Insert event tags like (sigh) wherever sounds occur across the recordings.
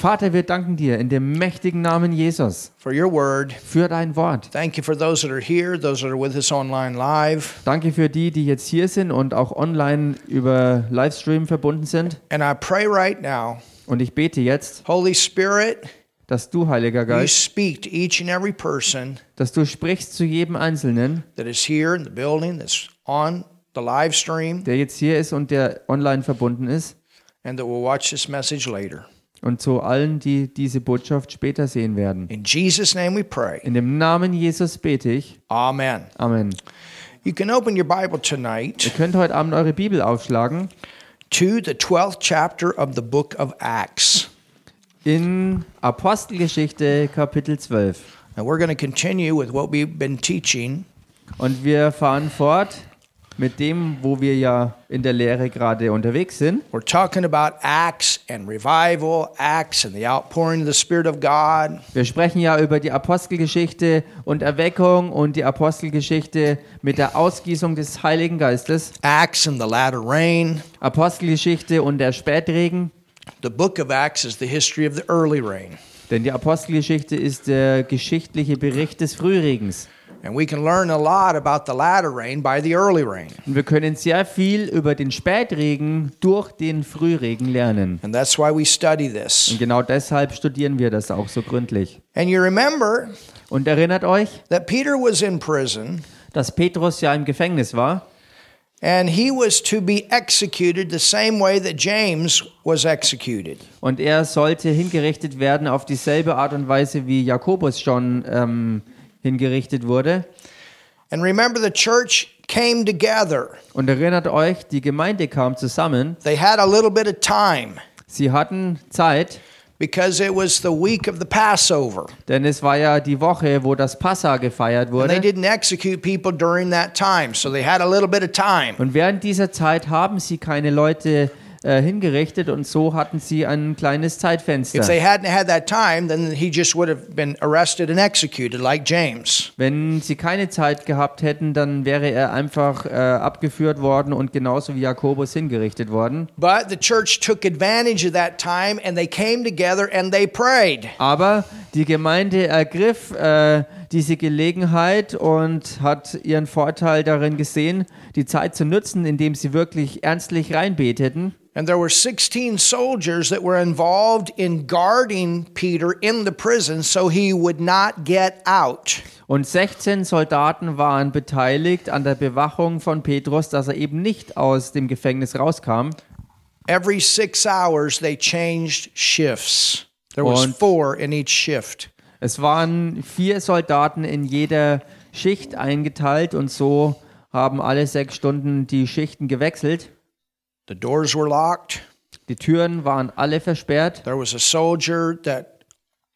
Vater, wir danken dir in dem mächtigen Namen Jesus for your word. für dein Wort. Thank you for those that are here, those that are with us online live. Danke für die, die jetzt hier sind und auch online über Livestream verbunden sind. And I pray right now, Und ich bete jetzt, Holy Spirit, dass du, Heiliger Geist, dass du sprichst zu jedem Einzelnen, that is here in the building, that's on the live stream, der jetzt hier ist und der online verbunden ist. And that will watch this message later. Und zu allen, die diese Botschaft später sehen werden. In Jesus' name we pray. In dem Namen Jesus bete ich. Amen. Amen. You can open your Bible Ihr tonight könnt heute Abend eure Bibel aufschlagen to the 12th chapter of the book of Acts. in Apostelgeschichte Kapitel 12. And we're going to continue with what we've been teaching Und wir fahren fort mit dem, wo wir ja in der Lehre gerade unterwegs sind. We're talking about Acts and revival, Acts and the outpouring of the Spirit of God. Wir sprechen ja über die Apostelgeschichte und Erweckung und die Apostelgeschichte mit der Ausgießung des Heiligen Geistes. Acts and the latter rain. Apostelgeschichte und der Spätregen. The book of Acts is the history of the early rain. Denn die Apostelgeschichte ist der geschichtliche Bericht des Frühregens. And we can learn a lot about the latter rain by the early rain. Und wir können sehr viel über den Spätregen durch den Frühregen lernen. And that's why we study this. Und genau deshalb studieren wir das auch so gründlich. And you remember Und erinnert euch, that Peter was in prison dass Petrus ja im Gefängnis war and he was to be executed the same way that James was executed. und er sollte hingerichtet werden auf dieselbe Art und Weise, wie Jakobus schon ähm, hingerichtet wurde. And remember, the church came together. Und erinnert euch, die Gemeinde kam zusammen. They had a little bit of time Sie hatten Zeit, because it was the week of the Passover. denn es war ja die Woche, wo das Passa gefeiert And they wurde. didn't execute people during that time, so they had a little bit of time. Und während dieser Zeit haben sie keine Leute äh, hingerichtet und so hatten sie ein kleines If Zeitfenster. they hadn't had that time, then he just would have been arrested and executed like James. Wenn sie keine Zeit gehabt hätten, dann wäre er einfach äh, abgeführt worden und genauso wie Jakobus hingerichtet worden. But the church took advantage of that time and they came together and they prayed. Aber die Gemeinde ergriff äh, diese Gelegenheit und hat ihren Vorteil darin gesehen, die Zeit zu nutzen, indem sie wirklich ernstlich reinbeteten. And there were 16 soldiers that were involved in guarding Peter in the prison so he would not get out. Und 16 Soldaten waren beteiligt an der Bewachung von Petrus, dass er eben nicht aus dem Gefängnis rauskam. Every six hours, they changed shifts. There was Und- four in each shift. Es waren vier Soldaten in jeder Schicht eingeteilt und so haben alle sechs Stunden die Schichten gewechselt. The doors were locked. Die Türen waren alle versperrt. There was a soldier that,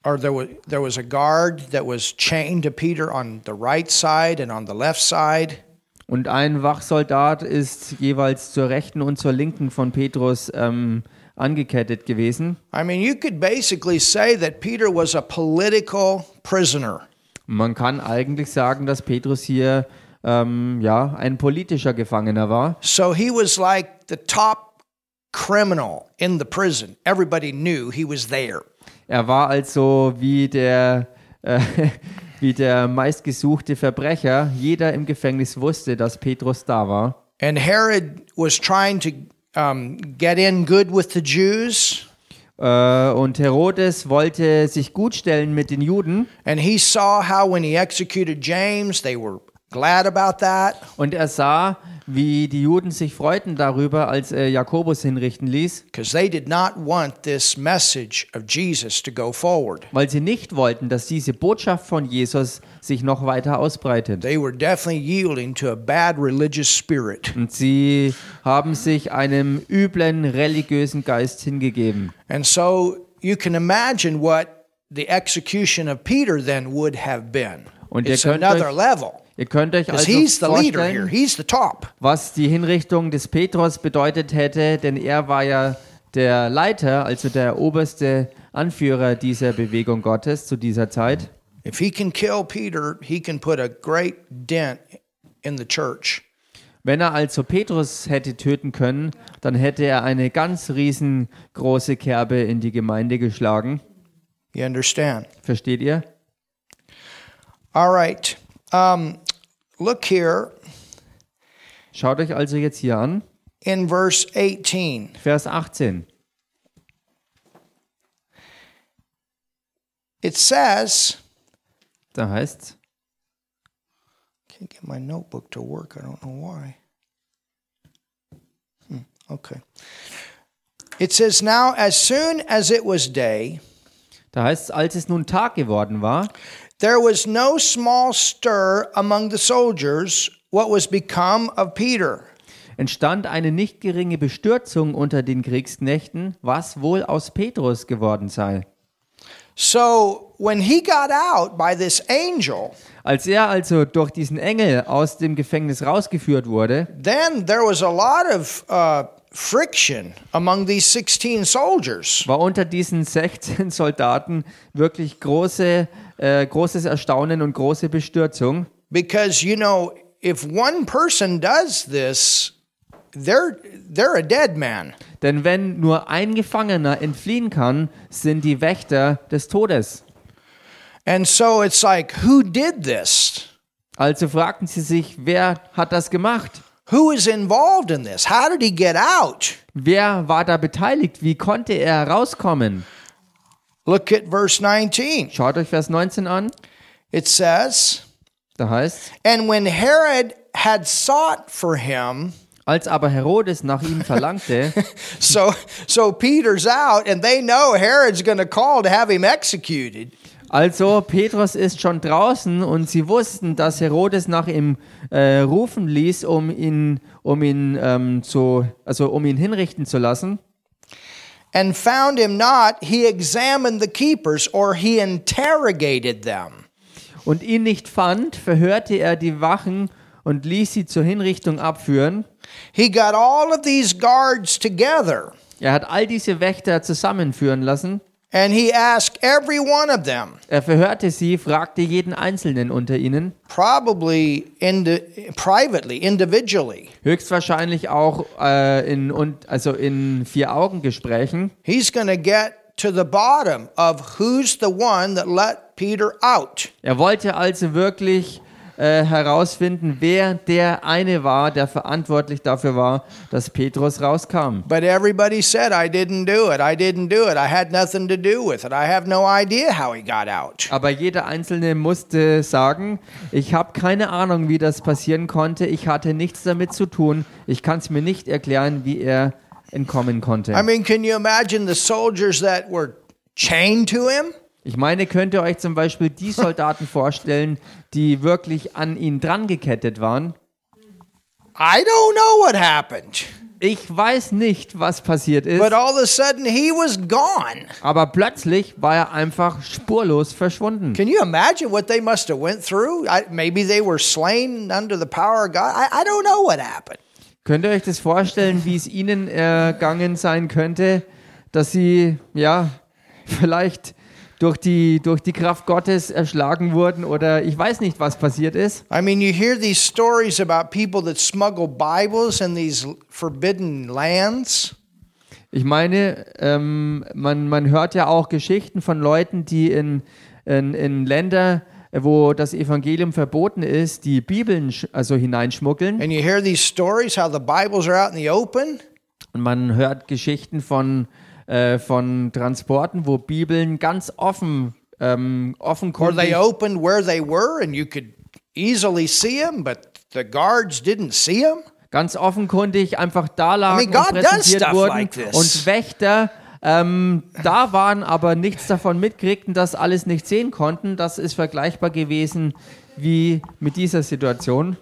or there was, there was a guard that was chained to Peter on the right side and on the left side. Und ein Wachsoldat ist jeweils zur rechten und zur linken von Petrus ähm, angekettet gewesen. I mean, you could basically say that Peter was a political prisoner. Man kann eigentlich sagen, dass Petrus hier ähm, ja ein politischer Gefangener war. So he was like the top criminal in the prison. Everybody knew he was there. Er war also wie der äh, (laughs) wie der meistgesuchte Verbrecher. Jeder im Gefängnis wusste, dass Petrus da war. And Herod was trying to um, get in good with the Jews. Äh, und Herodes wollte sich gutstellen mit den Juden. And he saw how when he executed James, they were glad about that. Und er sah, wie die Juden sich freuten darüber, als er Jakobus hinrichten ließ, because they did not want this message of Jesus to go forward. weil sie nicht wollten, dass diese Botschaft von Jesus sich noch weiter ausbreitet. They were definitely yielding to a bad religious spirit. Und sie haben sich einem üblen religiösen Geist hingegeben. And so you can imagine what the execution of Peter then would have been. Und ihr könnt euch-. Ihr könnt euch also vorstellen, was die Hinrichtung des Petrus bedeutet hätte, denn er war ja der Leiter, also der oberste Anführer dieser Bewegung Gottes zu dieser Zeit. Peter. Wenn er also Petrus hätte töten können, dann hätte er eine ganz riesengroße Kerbe in die Gemeinde geschlagen. You understand? Versteht ihr? All right. Um, look here Schaut euch also jetzt hier an, in verse 18. Vers 18. It says, Da heißt can't get my notebook to work. I don't know why. Hmm, okay. It says, Now, as soon as it was day, da heißt als es nun Tag geworden war, there was no small stir among the soldiers what was become of Peter. entstand eine nicht geringe Bestürzung unter den Kriegsknechten, was wohl aus Petrus geworden sei. So, when he got out by this angel, Als er also durch diesen Engel aus dem Gefängnis rausgeführt wurde, then there was a lot of uh, friction among these 16 soldiers. war unter diesen 16 Soldaten wirklich große, äh, großes Erstaunen und große Bestürzung. Because, you know, if one person does this, they're, they're a dead man. Denn wenn nur ein Gefangener entfliehen kann, sind die Wächter des Todes. And so it's like, who did this? Also fragten sie sich, wer hat das gemacht? Who is involved in this? How did he get out? Wer war da beteiligt? Wie konnte er rauskommen? Look at verse 19. Schaut euch Vers 19 an. It says, Da heißt, And when Herod had sought for him, als aber Herodes nach ihm verlangte, (laughs) so so Peter's out, and they know Herod's going to call to have him executed. Also Petrus ist schon draußen und sie wussten, dass Herodes nach ihm äh, rufen ließ, um ihn, um ihn ähm, zu, also um ihn hinrichten zu lassen. And found him not, he examined the keepers, or he interrogated them. Und ihn nicht fand, verhörte er die Wachen und ließ sie zur Hinrichtung abführen. He got all of these guards together, Er hat all diese Wächter zusammenführen lassen. And he asked every one of them, Er verhörte sie, fragte jeden Einzelnen unter ihnen, probably indi- privately, individually. höchstwahrscheinlich auch äh, in, und, also in Vier-Augen-Gesprächen. He's going to get to the bottom of who's the one that let Peter out. Er wollte also wirklich äh, herausfinden, wer der eine war, der verantwortlich dafür war, dass Petrus rauskam. But everybody said, I didn't do it. I didn't do it. I had nothing to do with it. I have no idea how he got out. Aber jeder Einzelne musste sagen, ich habe keine Ahnung, wie das passieren konnte. Ich hatte nichts damit zu tun. Ich kann es mir nicht erklären, wie er entkommen konnte. I mean, can you imagine the soldiers that were chained to him? Ich meine, könnt ihr euch zum Beispiel die (laughs) Soldaten vorstellen, die wirklich an ihn drangekettet waren? I don't know what happened. Ich weiß nicht, was passiert ist, But all of a sudden, he was gone. aber plötzlich war er einfach spurlos verschwunden. Can you imagine what they must have went through? I, maybe they were slain under the power of God. I, I don't know what happened. Könnt ihr euch das vorstellen, wie es ihnen ergangen sein könnte, dass sie, ja, (laughs) vielleicht durch die, durch die Kraft Gottes erschlagen wurden oder ich weiß nicht, was passiert ist? I mean, you hear these stories about people that smuggle Bibles in these forbidden lands. Ich meine, ähm, man, man hört ja auch Geschichten von Leuten, die in, in, in Länder, wo das Evangelium verboten ist, die Bibeln also hineinschmuggeln. And you hear these stories how the Bibles are out in the open. Und man hört Geschichten von, äh, von Transporten, wo Bibeln ganz offen, ähm, offenkundig they opened where they were and you could easily see them, but the guards didn't see them. ganz offenkundig einfach da lagen I mean, und präsentiert wurden like und Wächter ähm, da waren, aber nichts davon mitkriegten, das alles nicht sehen konnten. Das ist vergleichbar gewesen wie mit dieser Situation.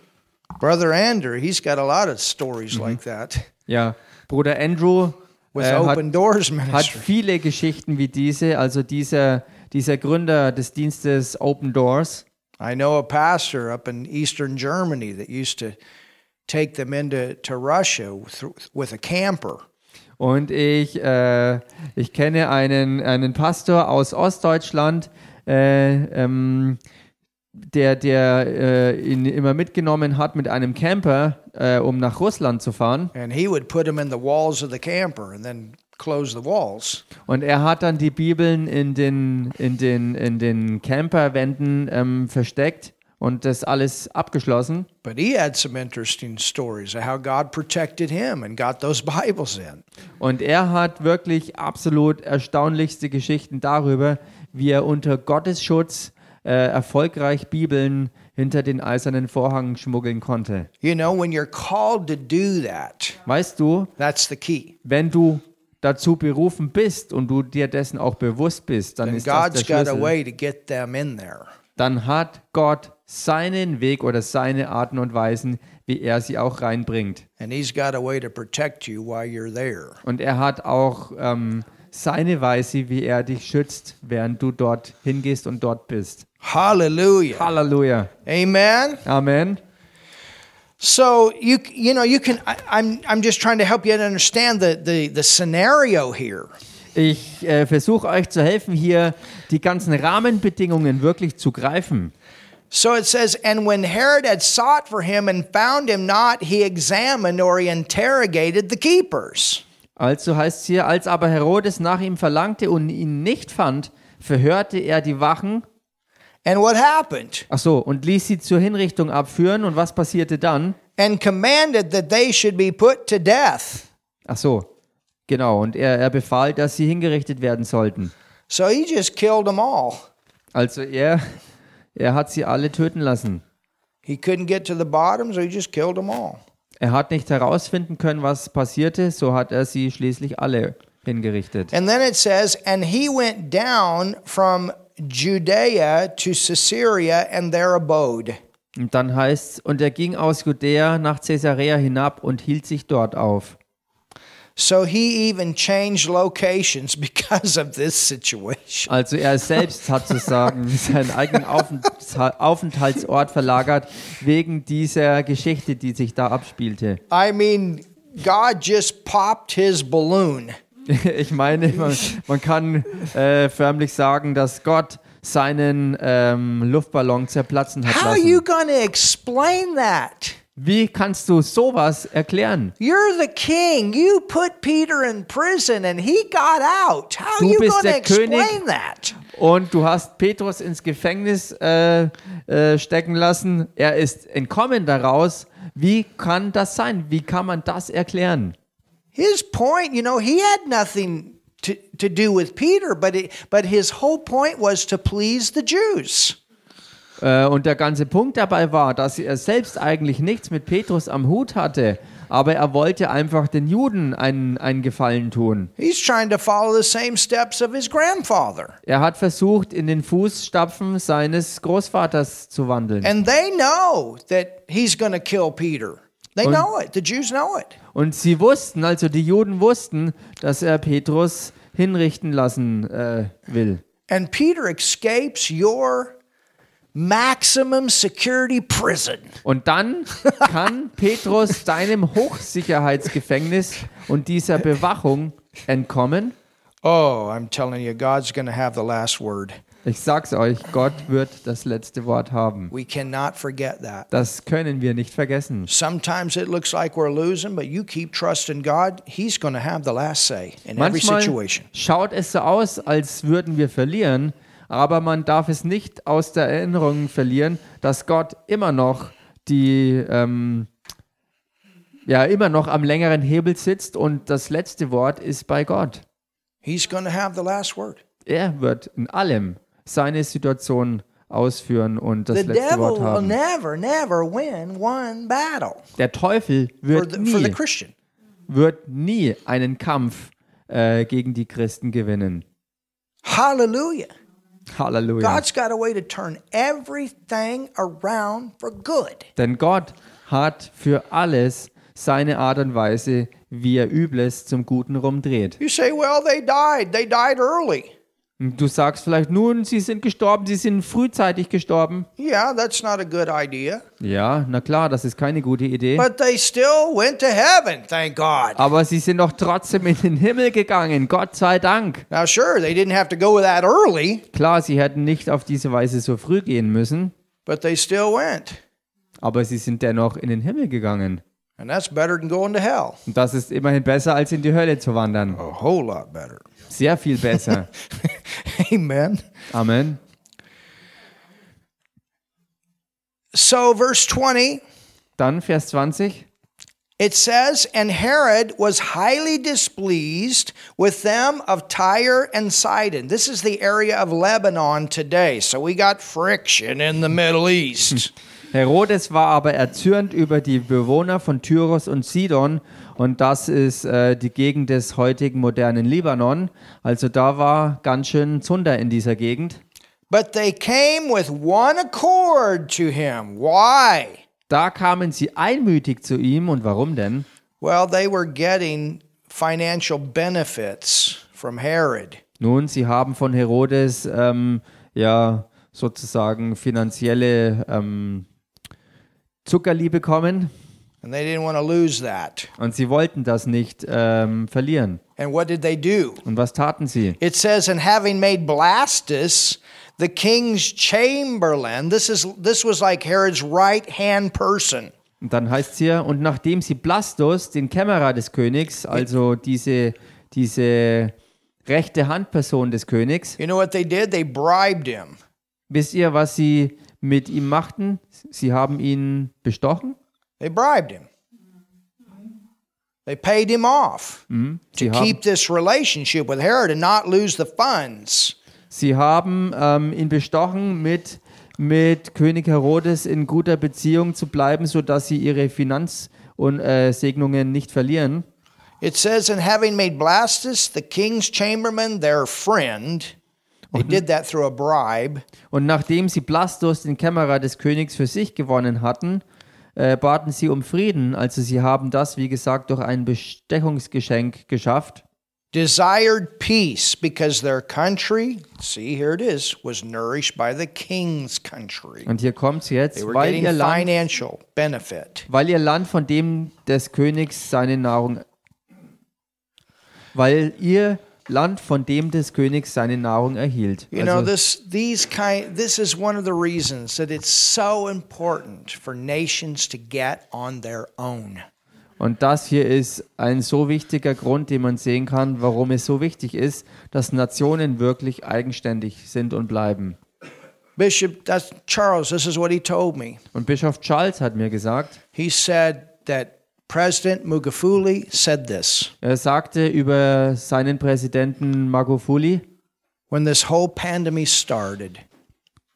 Brother Andrew, he's got a lot of stories like that Ja, Bruder Andrew äh, hat, Doors hat Ministry. viele Geschichten wie diese, also dieser, dieser Gründer des Dienstes Open Doors. I know a pastor up in eastern Germany that used to take them into to Russia with, with a camper. Und ich, äh, ich kenne einen, einen Pastor aus Ostdeutschland, äh, ähm, der, der äh, ihn immer mitgenommen hat mit einem Camper, äh, um nach Russland zu fahren. And he would put them in the walls of the camper and then close the walls. Und er hat dann die Bibeln in den, in den, in den Camperwänden ähm, versteckt und das alles abgeschlossen. But he had some interesting stories of how God protected him and got those (laughs) Bibles in. Und er hat wirklich absolut erstaunlichste Geschichten darüber, wie er unter Gottes Schutz äh, erfolgreich Bibeln hinter den eisernen Vorhang schmuggeln konnte. You know, when you're called to do that, Weißt du, that's the key. wenn du dazu berufen bist und du dir dessen auch bewusst bist, dann And ist das der God's got a Schlüssel. way to get them in there. Dann hat Gott seinen Weg oder seine Arten und Weisen, wie er sie auch reinbringt. Und er hat auch ähm, seine Weise, wie er dich schützt, während du dort hingehst und dort bist. Hallelujah. Halleluja. Amen. Amen. So you you know you can I, I'm I'm just trying to help you understand the the the scenario here. Ich äh, versuche euch zu helfen, hier die ganzen Rahmenbedingungen wirklich zu greifen. So it says, and when Herod had sought for him and found him not, he examined or he interrogated the keepers. Also heißt es hier, als aber Herodes nach ihm verlangte und ihn nicht fand, verhörte er die Wachen. And what happened? Ach so, und ließ sie zur Hinrichtung abführen. Und was passierte dann? And commanded that they should be put to death. Ach so, genau. Und er, er befahl, dass sie hingerichtet werden sollten. So he just killed them all. Also er, er hat sie alle töten lassen. He couldn't get to the bottom, so he just killed them all. Er hat nicht herausfinden können, was passierte, so hat er sie schließlich alle hingerichtet. And then it says, and he went down from Judea to Caesarea and there abode. Und dann heißt und er ging aus Judäa nach Caesarea hinab und hielt sich dort auf. So he even changed locations (laughs) because of this situation. Also er selbst hat sozusagen (laughs) seinen eigenen Aufenthal- Aufenthaltsort verlagert wegen dieser Geschichte, die sich da abspielte. I mean, God just popped his balloon. (laughs) Ich meine, man, man kann äh, förmlich sagen, dass Gott seinen ähm, Luftballon zerplatzen hat How are you lassen. going to explain that? Wie kannst du sowas erklären? You're the king. You put Peter in prison and he got out. How are Du you bist going to der König. explain that? Und du hast Petrus ins Gefängnis äh, äh, stecken lassen. Er ist entkommen daraus. Wie kann das sein? Wie kann man das erklären? His point, you know, he had nothing to, to do with Peter, but it, but his whole point was to please the Jews. Äh, und der ganze Punkt dabei war, dass er selbst eigentlich nichts mit Petrus am Hut hatte, aber er wollte einfach den Juden einen, einen Gefallen tun. He's trying to follow the same steps of his grandfather. Er hat versucht, in den Fußstapfen seines Großvaters zu wandeln. And they know that he's going to kill Peter. They Und- know it. The Jews know it. Und sie wussten, also die Juden wussten, dass er Petrus hinrichten lassen äh, will. And Peter escapes your maximum security prison. Und dann kann (laughs) Petrus deinem Hochsicherheitsgefängnis und dieser Bewachung entkommen. Oh, I'm telling you, God's going to have the last word. Ich sag's euch, Gott wird das letzte Wort haben. We cannot forget that. Das können wir nicht vergessen. Sometimes it looks like we're losing, but you keep trusting God. He's going to have the last say in every Manchmal situation. schaut es so aus, als würden wir verlieren, aber man darf es nicht aus der Erinnerung verlieren, dass Gott immer noch die ähm, ja immer noch am längeren Hebel sitzt und das letzte Wort ist bei Gott. He's going to have the last word. Er wird in allem seine Situation ausführen und das The letzte devil Wort will haben. never, never win one battle Der Teufel wird the, nie, wird nie einen Kampf äh, gegen die Christen gewinnen. Hallelujah. Halleluja. God's got a way to turn everything around for good. Denn Gott hat für alles seine Art und Weise, wie er Übles zum Guten rumdreht. You say, well, they died. They died early. Und Du sagst vielleicht nun, sie sind gestorben, sie sind frühzeitig gestorben. Yeah, that's not a good idea. Ja, na klar, das ist keine gute Idee. But they still went to heaven, thank God. Aber sie sind doch trotzdem in den Himmel gegangen, Gott sei Dank. Now, sure, they didn't have to go that early, Klar, sie hätten nicht auf diese Weise so früh gehen müssen, but they still went. Aber sie sind dennoch in den Himmel gegangen. And that's better than going to hell. Und das ist immerhin besser, als in die Hölle zu wandern. A whole lot better. Sehr viel besser. (laughs) Amen. Amen. So, verse 20, Dann Vers 20. it says, And Herod was highly displeased with them of Tyre and Sidon. This is the area of Lebanon today. So we got friction in the Middle East. (laughs) Herodes war aber erzürnt über die Bewohner von Tyros und Sidon und das ist äh, die Gegend des heutigen modernen Libanon. Also da war ganz schön Zunder in dieser Gegend. but they came with one accord to him. Why? Da kamen sie einmütig zu ihm und warum denn? Well, they were getting financial benefits from Herod. Nun, sie haben von Herodes ähm, ja sozusagen finanzielle ähm, Zuckerli bekommen And they didn't want to lose that. und sie wollten das nicht ähm, verlieren. And what did they do? Und was taten sie? It says, and having made Blastus the king's chamberlain, this is this was like Herod's right hand person. Und dann heißt es hier, und nachdem sie Blastus, den Kämmerer des Königs, also diese, diese rechte Handperson des Königs, You know what they did? They bribed him. wisst ihr, was sie mit ihm machten? Sie haben ihn bestochen. They bribed him. They paid him off to Sie haben, keep this relationship with Herod and not lose the funds. sie haben ähm, ihn bestochen, mit, mit König Herodes in guter Beziehung zu bleiben, sodass sie ihre Finanzsegnungen und, äh, Segnungen nicht verlieren. It says, and having made Blastus the king's chamberlain their friend, they did that through a bribe. Und nachdem sie Blastus, den Kämmerer des Königs, für sich gewonnen hatten, äh, baten sie um Frieden. Also sie haben das, wie gesagt, durch ein Bestechungsgeschenk geschafft. desired peace because their country, see here it is, was nourished by the king's country. Und hier kommt es They jetzt, were weil ihr, Land, financial benefit. weil ihr Land von dem des Königs seine Nahrung, weil ihr Land von dem des Königs seine Nahrung erhielt. You know, Also, this these kind this is one of the reasons that it's so important for nations to get on their own. und das hier ist ein so wichtiger Grund, den man sehen kann, warum es so wichtig ist, dass Nationen wirklich eigenständig sind und bleiben. Bishop Charles, this is what he told me. Und Bischof Charles hat mir gesagt, He said that President Magufuli said this Er sagte über seinen Präsidenten Magufuli when this whole pandemic started.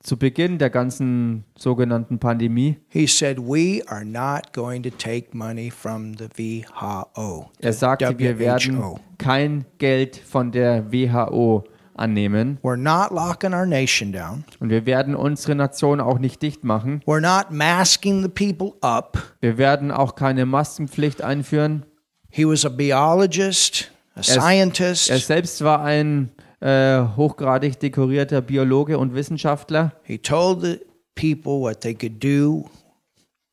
zu Beginn der ganzen sogenannten Pandemie. He said, We are not going to take money from the WHO. Er sagte, wir werden kein Geld von der WHO annehmen We're not locking our nation down. und wir werden unsere Nation auch nicht dicht machen. We're not masking the people up. Wir werden auch keine Maskenpflicht einführen. He was a biologist, a scientist. Er selbst war ein äh, hochgradig dekorierter Biologe und Wissenschaftler He told the people what they could do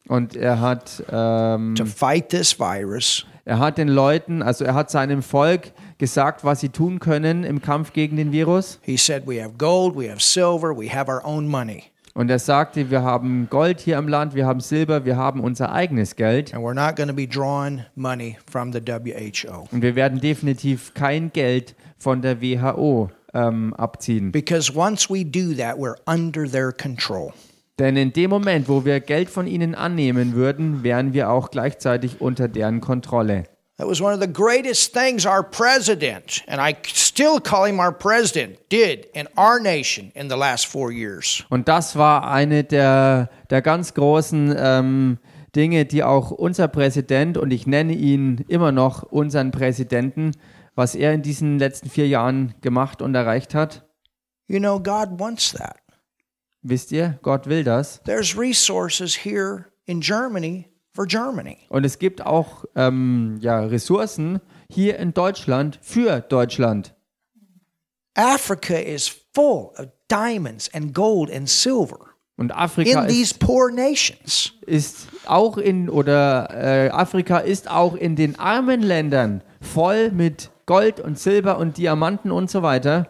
und er hat ähm, to fight this virus. Er hat den Leuten, also er hat seinem Volk gesagt, was sie tun können im Kampf gegen den Virus. He said, We have gold, we have silver, we have our own money, Und er sagte, wir haben Gold hier im Land, wir haben Silber, wir haben unser eigenes Geld. and we're not going to be drawing money from the WHO. Und wir werden definitiv kein Geld von der WHO ähm, abziehen. Because once we do that, we're under their control. Denn in dem Moment, wo wir Geld von ihnen annehmen würden, wären wir auch gleichzeitig unter deren Kontrolle. That was one of the greatest things our president, and I still call him our president, did in our nation in the last four years. Und das war eine der, der ganz großen ähm, Dinge, die auch unser Präsident, und ich nenne ihn immer noch unseren Präsidenten, was er in diesen letzten vier Jahren gemacht und erreicht hat. You know, God wants that. Wisst ihr, Gott will das. There's resources here in Germany for Germany. Und es gibt auch ähm, ja, Ressourcen hier in Deutschland für Deutschland. Africa is full of diamonds and gold and silver Und Afrika in these ist, poor nations. ist auch in, oder äh, Afrika ist auch in den armen Ländern voll mit Gold und Silber und Diamanten und so weiter.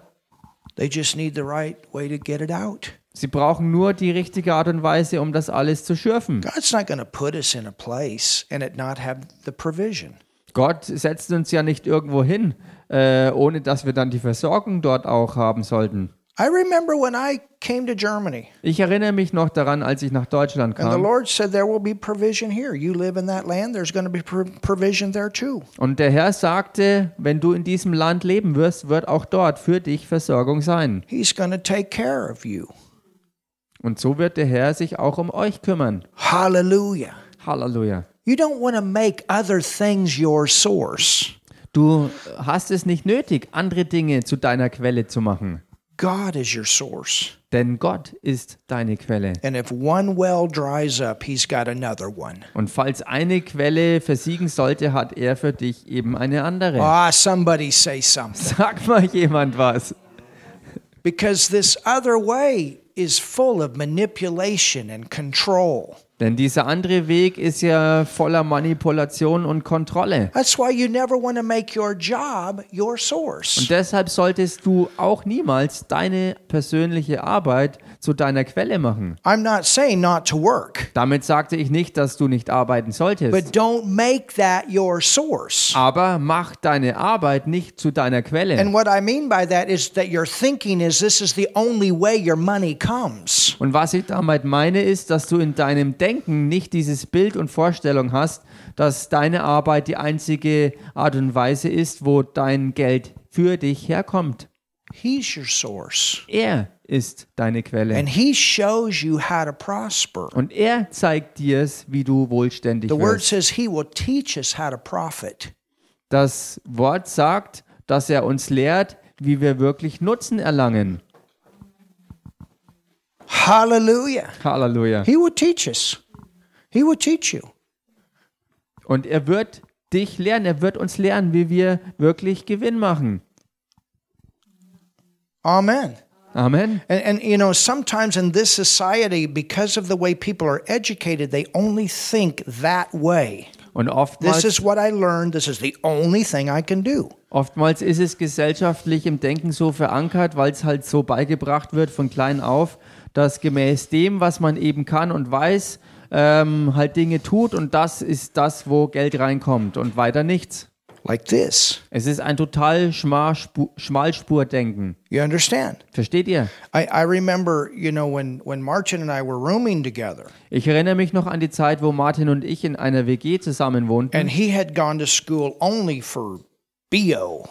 They just need the right way to get it out. Sie brauchen nur die richtige Art und Weise, um das alles zu schürfen. God's not going to put us in a place and it not have the provision. Gott setzt uns ja nicht irgendwo hin, äh, ohne dass wir dann die Versorgung dort auch haben sollten. I remember when I came to Germany Ich erinnere mich noch daran, als ich nach Deutschland and the kam Lord said, There will be provision here. You live in that land, there's going to be pro- provision there too. und der Herr sagte, wenn du in diesem Land leben wirst, wird auch dort für dich Versorgung sein. He's going to take care of you. Und so wird der Herr sich auch um euch kümmern. Hallelujah. Halleluja. You don't want to make other things your source. Du hast es nicht nötig, andere Dinge zu deiner Quelle zu machen, God is your source. denn Gott ist deine Quelle. And if one well dries up, he's got another one. Und falls eine Quelle versiegen sollte, hat er für dich eben eine andere. Ah, somebody say something. Sag mal jemand was. Because this other way is full of manipulation and control. Denn dieser andere Weg ist ja voller Manipulation und Kontrolle. That's why you never want to make your job your source. Und deshalb solltest du auch niemals deine persönliche Arbeit zu deiner Quelle machen. I'm not saying not to work, Damit sagte ich nicht, dass du nicht arbeiten solltest. but don't make that your source. Aber mach deine Arbeit nicht zu deiner Quelle. And what I mean by that is that your thinking is this is the only way your money comes. Und was ich damit meine, ist, dass du in deinem Denken nicht dieses Bild und Vorstellung hast, dass deine Arbeit die einzige Art und Weise ist, wo dein Geld für dich herkommt. He's your source. Er ist deine Quelle. And he shows you how to prosper. Und er zeigt dir es, wie du wohlständig The word wirst. says he will teach us how to profit. Das Wort sagt, dass er uns lehrt, wie wir wirklich Nutzen erlangen. Hallelujah. Halleluja. He will teach us. He will teach you. Und er wird dich lernen, er wird uns lernen, wie wir wirklich Gewinn machen. Amen. Amen. And, and you know, sometimes in this society, because of the way people are educated, they only think that way. Und This oftmals, is what I learned. This is the only thing I can do. oftmals ist es gesellschaftlich im Denken so verankert, weil es halt so beigebracht wird von klein auf, dass gemäß dem, was man eben kann und weiß, ähm, halt Dinge tut und das ist das, wo Geld reinkommt und weiter nichts. Like this. Es ist ein total Schmalspu Schmalspurdenken. You understand? Versteht ihr? I, I remember, you know, when, when Martin and I were rooming together, Ich erinnere mich noch an die Zeit, wo Martin und ich in einer WG zusammen wohnten and he had gone to school only for BO.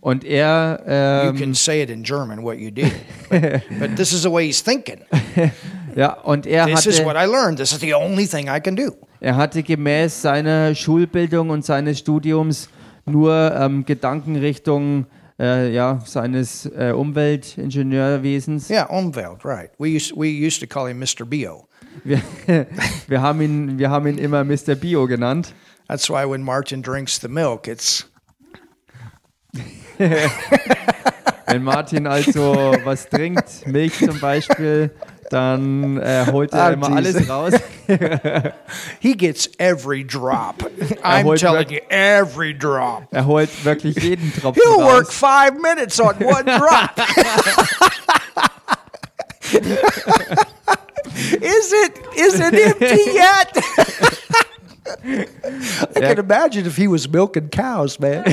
und er You ähm, can say it in German what you did, but, (laughs) but this is the way he's thinking. ja und er This is what hatte I learned. This is the only thing I can do. Er hatte gemäß seiner Schulbildung und seines Studiums nur ähm, Gedankenrichtung äh, ja seines äh, Umweltingenieurwesens. Yeah, Umwelt, right. We used, we used to call him Mr. BO. Wir, (laughs) wir haben ihn wir haben ihn immer Mr. Bio genannt. That's why when Martin drinks the milk, it's (laughs) Wenn Martin also was trinkt, Milch zum Beispiel, dann äh, holt er Ah, immer Jesus. alles raus. (laughs) (laughs) he gets every drop. (laughs) I'm telling you, every drop. Er holt wirklich jeden Tropfen He'll work five minutes on one drop. (laughs) is it is it empty yet? I can imagine if he was milking cows, man.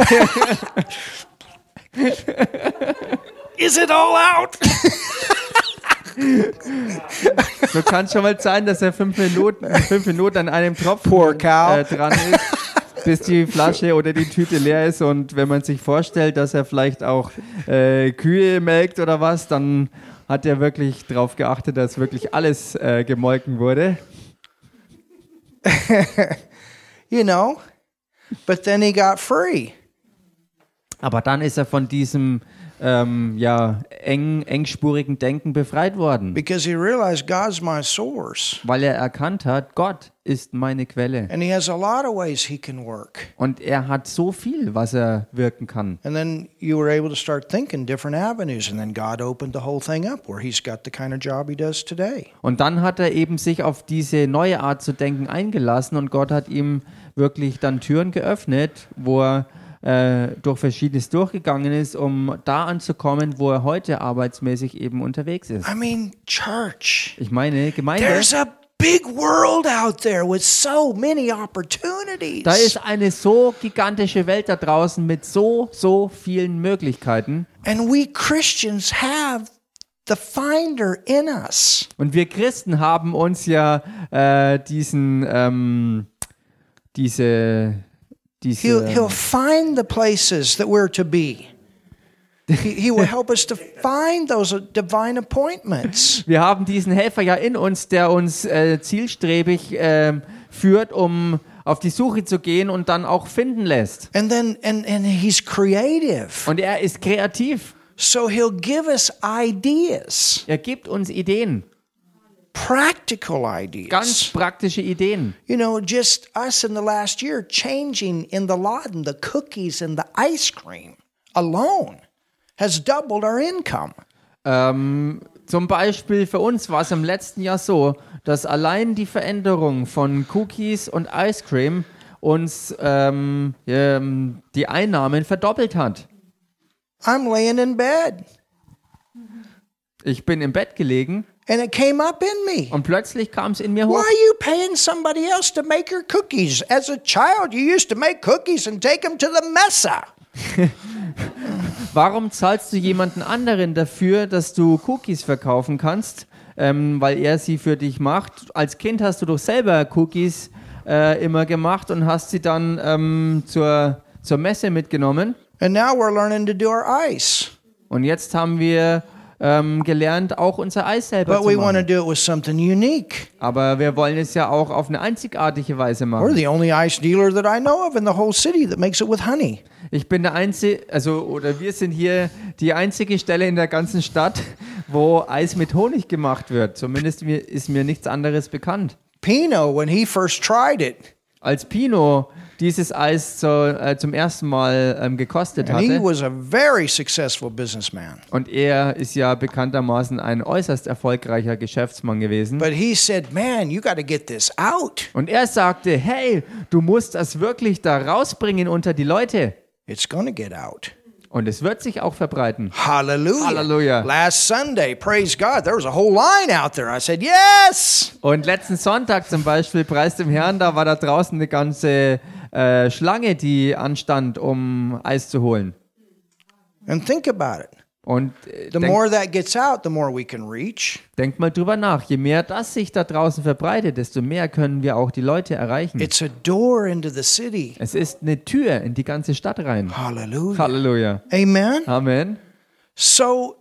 is it all out? So kann schon mal sein, dass er fünf Minuten, fünf Minuten an einem Tropfen äh, dran ist, bis die Flasche oder die Tüte leer ist. Und wenn man sich vorstellt, dass er vielleicht auch äh, Kühe melkt oder was, dann hat er wirklich darauf geachtet, dass wirklich alles äh, gemolken wurde. (laughs) You know. But then he got free. Aber dann ist er von diesem ähm, ja, eng, engspurigen Denken befreit worden, because he realized God's my source. weil er erkannt hat, Gott ist meine Quelle. And he has a lot of ways he can work. Und er hat so viel, was er wirken kann. And then you were able to start thinking different avenues. And then God opened the whole thing up where he's got the kind of job he does today. Und dann hat er eben sich auf diese neue Art zu denken eingelassen und Gott hat ihm wirklich dann Türen geöffnet, wo er äh, durch Verschiedenes durchgegangen ist, um da anzukommen, wo er heute arbeitsmäßig eben unterwegs ist. I mean, church. Ich meine, Gemeinde, There's a big world out there with so many opportunities. da ist eine so gigantische Welt da draußen mit so, so vielen Möglichkeiten. and we Christians have the finder in us. Und wir Christen haben uns ja äh, diesen, ähm, diese, diese, He'll, he'll find the places that we're to be. He, will help us to (laughs) find those divine appointments. wir haben diesen Helfer ja in uns, der uns äh, zielstrebig ähm, führt, um auf die Suche zu gehen und dann auch finden lässt. And then and, and he's creative. Und er ist kreativ. So he'll give us ideas, Er gibt uns Ideen, practical ganz ideas. praktische Ideen. You know, just us in the last year changing in the Laden the cookies and the ice cream alone has doubled our income. Ähm, zum Beispiel für uns war es im letzten Jahr so, dass allein die Veränderung von Cookies und Ice Cream uns ähm, ähm, die Einnahmen verdoppelt hat. I'm laying in bed Ich bin im Bett gelegen and it came up in me. und plötzlich kam es in mir Why hoch. are you paying somebody else to make your cookies? As a child, you used to make cookies and take them to the mesa. (laughs) Warum zahlst du jemanden anderen dafür, dass du Cookies verkaufen kannst, ähm, weil er sie für dich macht? Als Kind hast du doch selber Cookies äh, immer gemacht und hast sie dann ähm, zur, zur Messe mitgenommen. And now we're learning to do our ice. Und jetzt haben wir ähm, gelernt, auch unser Eis selber But we zu want to machen. do it with something unique. Aber wir wollen es ja auch auf eine einzigartige Weise We're machen. the only ice dealer that I know of in the whole city that makes it with honey. Ich bin der einzige, also oder wir sind hier die einzige Stelle in der ganzen Stadt, wo Eis mit Honig gemacht wird. Zumindest mir, ist mir nichts anderes bekannt. Pino, when he first tried it, Als Pino dieses Eis zu, äh, zum ersten Mal ähm, gekostet and he hatte, was a very successful businessman. und er ist ja bekanntermaßen ein äußerst erfolgreicher Geschäftsmann gewesen, But he said, Man, you got to get this out. und er sagte, hey, du musst das wirklich da rausbringen unter die Leute. It's going to get out. Und es wird sich auch verbreiten. Hallelujah. Hallelujah. Last Sunday, praise God, there was a whole line out there. I said, Yes. Und letzten Sonntag zum Beispiel, Preis dem Herrn, da war da draußen eine ganze äh, Schlange, die anstand, um Eis zu holen. And think about it. Und äh, The denk, more that gets out, the more we can reach. denk mal drüber nach. Je mehr das sich da draußen verbreitet, desto mehr können wir auch die Leute erreichen. It's a door into the city. Es ist eine Tür in die ganze Stadt rein. Hallelujah. Halleluja. Amen. Amen. So,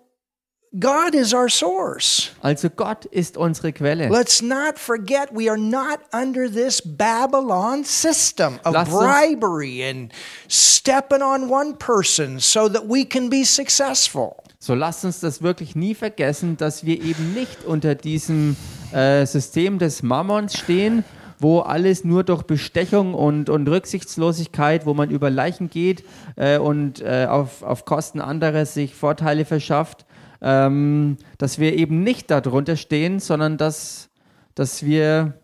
God is our source. Also Gott ist unsere Quelle. Let's not forget we are not under this Babylon system of bribery and stepping on one person so that we can be successful. So lasst uns das wirklich nie vergessen, dass wir eben nicht unter diesem äh, System des Mammons stehen, wo alles nur durch Bestechung und, und Rücksichtslosigkeit, wo man über Leichen geht äh, und äh, auf, auf Kosten anderer sich Vorteile verschafft, ähm, dass wir eben nicht darunter stehen, sondern dass, dass wir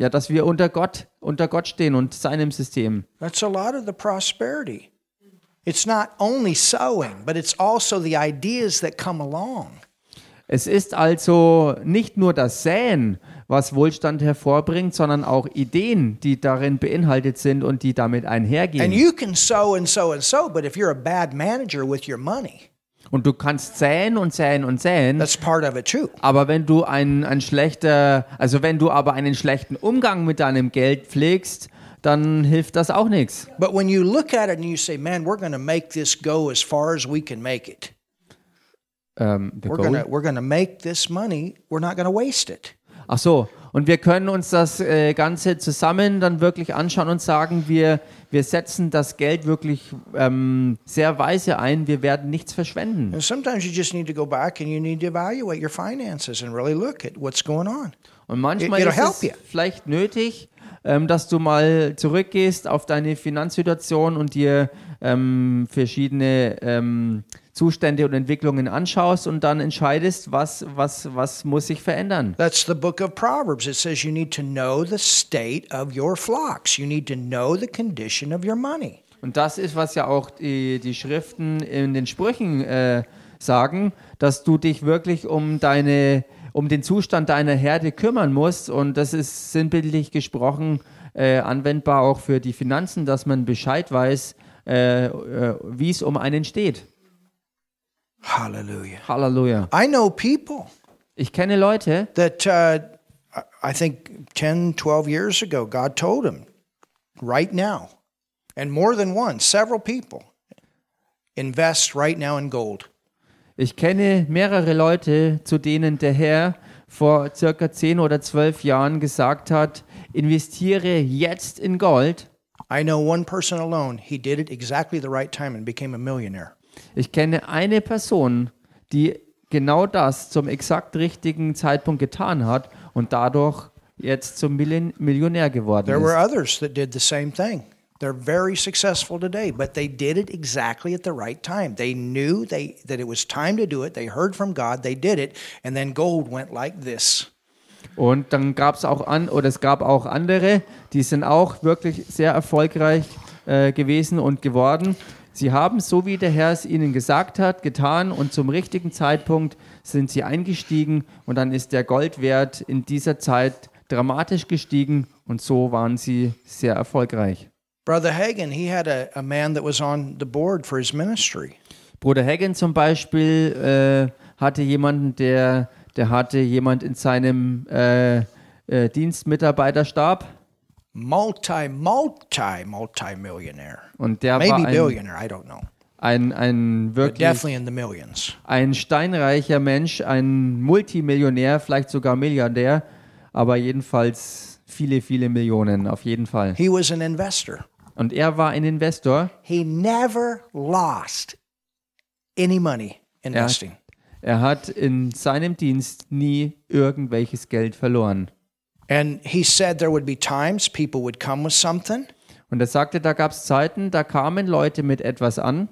ja, dass wir unter Gott, unter Gott stehen und seinem System. That's a lot of the prosperity. It's not only sowing, but it's also the ideas that come along. Es ist also nicht nur das Säen, was Wohlstand hervorbringt, sondern auch Ideen, die darin beinhaltet sind und die damit And einhergehen. you can sow and sow and sow, but if you're a bad manager with your money, Und du kannst säen und säen und säen, that's part of it too. aber wenn du ein, ein schlechter, also wenn du aber einen schlechten Umgang mit deinem Geld pflegst, dann hilft das auch nichts. But when you look at it and you say, man, we're going to make this go as far as we can make it. Ähm, the We're going to we're going to make this money. We're not going to waste it. Ach so, und wir können uns das äh, Ganze zusammen dann wirklich anschauen und sagen, wir, wir setzen das Geld wirklich ähm, sehr weise ein, wir werden nichts verschwenden. And sometimes you just need to go back and you need to evaluate your finances and really look at what's going on. Und manchmal It'll ist es vielleicht nötig, ähm, dass du mal zurückgehst auf deine Finanzsituation und dir ähm, verschiedene ähm, Zustände und Entwicklungen anschaust und dann entscheidest, was, was, was muss sich verändern. That's the book of Proverbs. It says you need to know the state of your flocks. You need to know the condition of your money. Und das ist, was ja auch die, die Schriften in den Sprüchen äh, sagen, dass du dich wirklich um deine, um den Zustand deiner Herde kümmern musst. Und das ist sinnbildlich gesprochen äh, anwendbar auch für die Finanzen, dass man Bescheid weiß, äh, äh, wie es um einen steht. Hallelujah. Halleluja. I know people Ich kenne Leute, that uh, I think 10, 12 years ago, God told him, right now, and more than one, several people, invest right now in gold. Ich kenne mehrere Leute, zu denen der Herr vor circa 10 oder 12 Jahren gesagt hat, investiere jetzt in Gold. I know one person alone, he did it exactly the right time and became a millionaire. Ich kenne eine Person, die genau das zum exakt richtigen Zeitpunkt getan hat und dadurch jetzt zum Millionär geworden There were ist. others that did the same thing. They're very successful today, but they did it exactly at the right time. They knew they, that it was time to do it. They heard from God, they did it, and then gold went like this. Und dann gab es auch an, oder es gab auch andere, die sind auch wirklich sehr erfolgreich äh, gewesen und geworden. Sie haben, so wie der Herr es ihnen gesagt hat, getan und zum richtigen Zeitpunkt sind sie eingestiegen und dann ist der Goldwert in dieser Zeit dramatisch gestiegen und so waren sie sehr erfolgreich. Brother Hagen, he had a, a man that was on the board for his ministry. Bruder Hagen zum Beispiel äh, hatte jemanden, der, der hatte jemand in seinem äh, äh, Dienstmitarbeiterstab Multi, multi, multi millionaire. und der Maybe war ein, billionaire, I don't know. ein, ein wirklich definitely in the millions. ein steinreicher Mensch, ein Multimillionär, vielleicht sogar Milliardär, aber jedenfalls viele, viele Millionen auf jeden Fall. He was an investor. Und er war ein Investor. He never lost any money investing. Er hat in seinem Dienst nie irgendwelches Geld verloren. And he said there would be times people would come with something Und er sagte, da gab es Zeiten, da kamen Leute mit etwas an.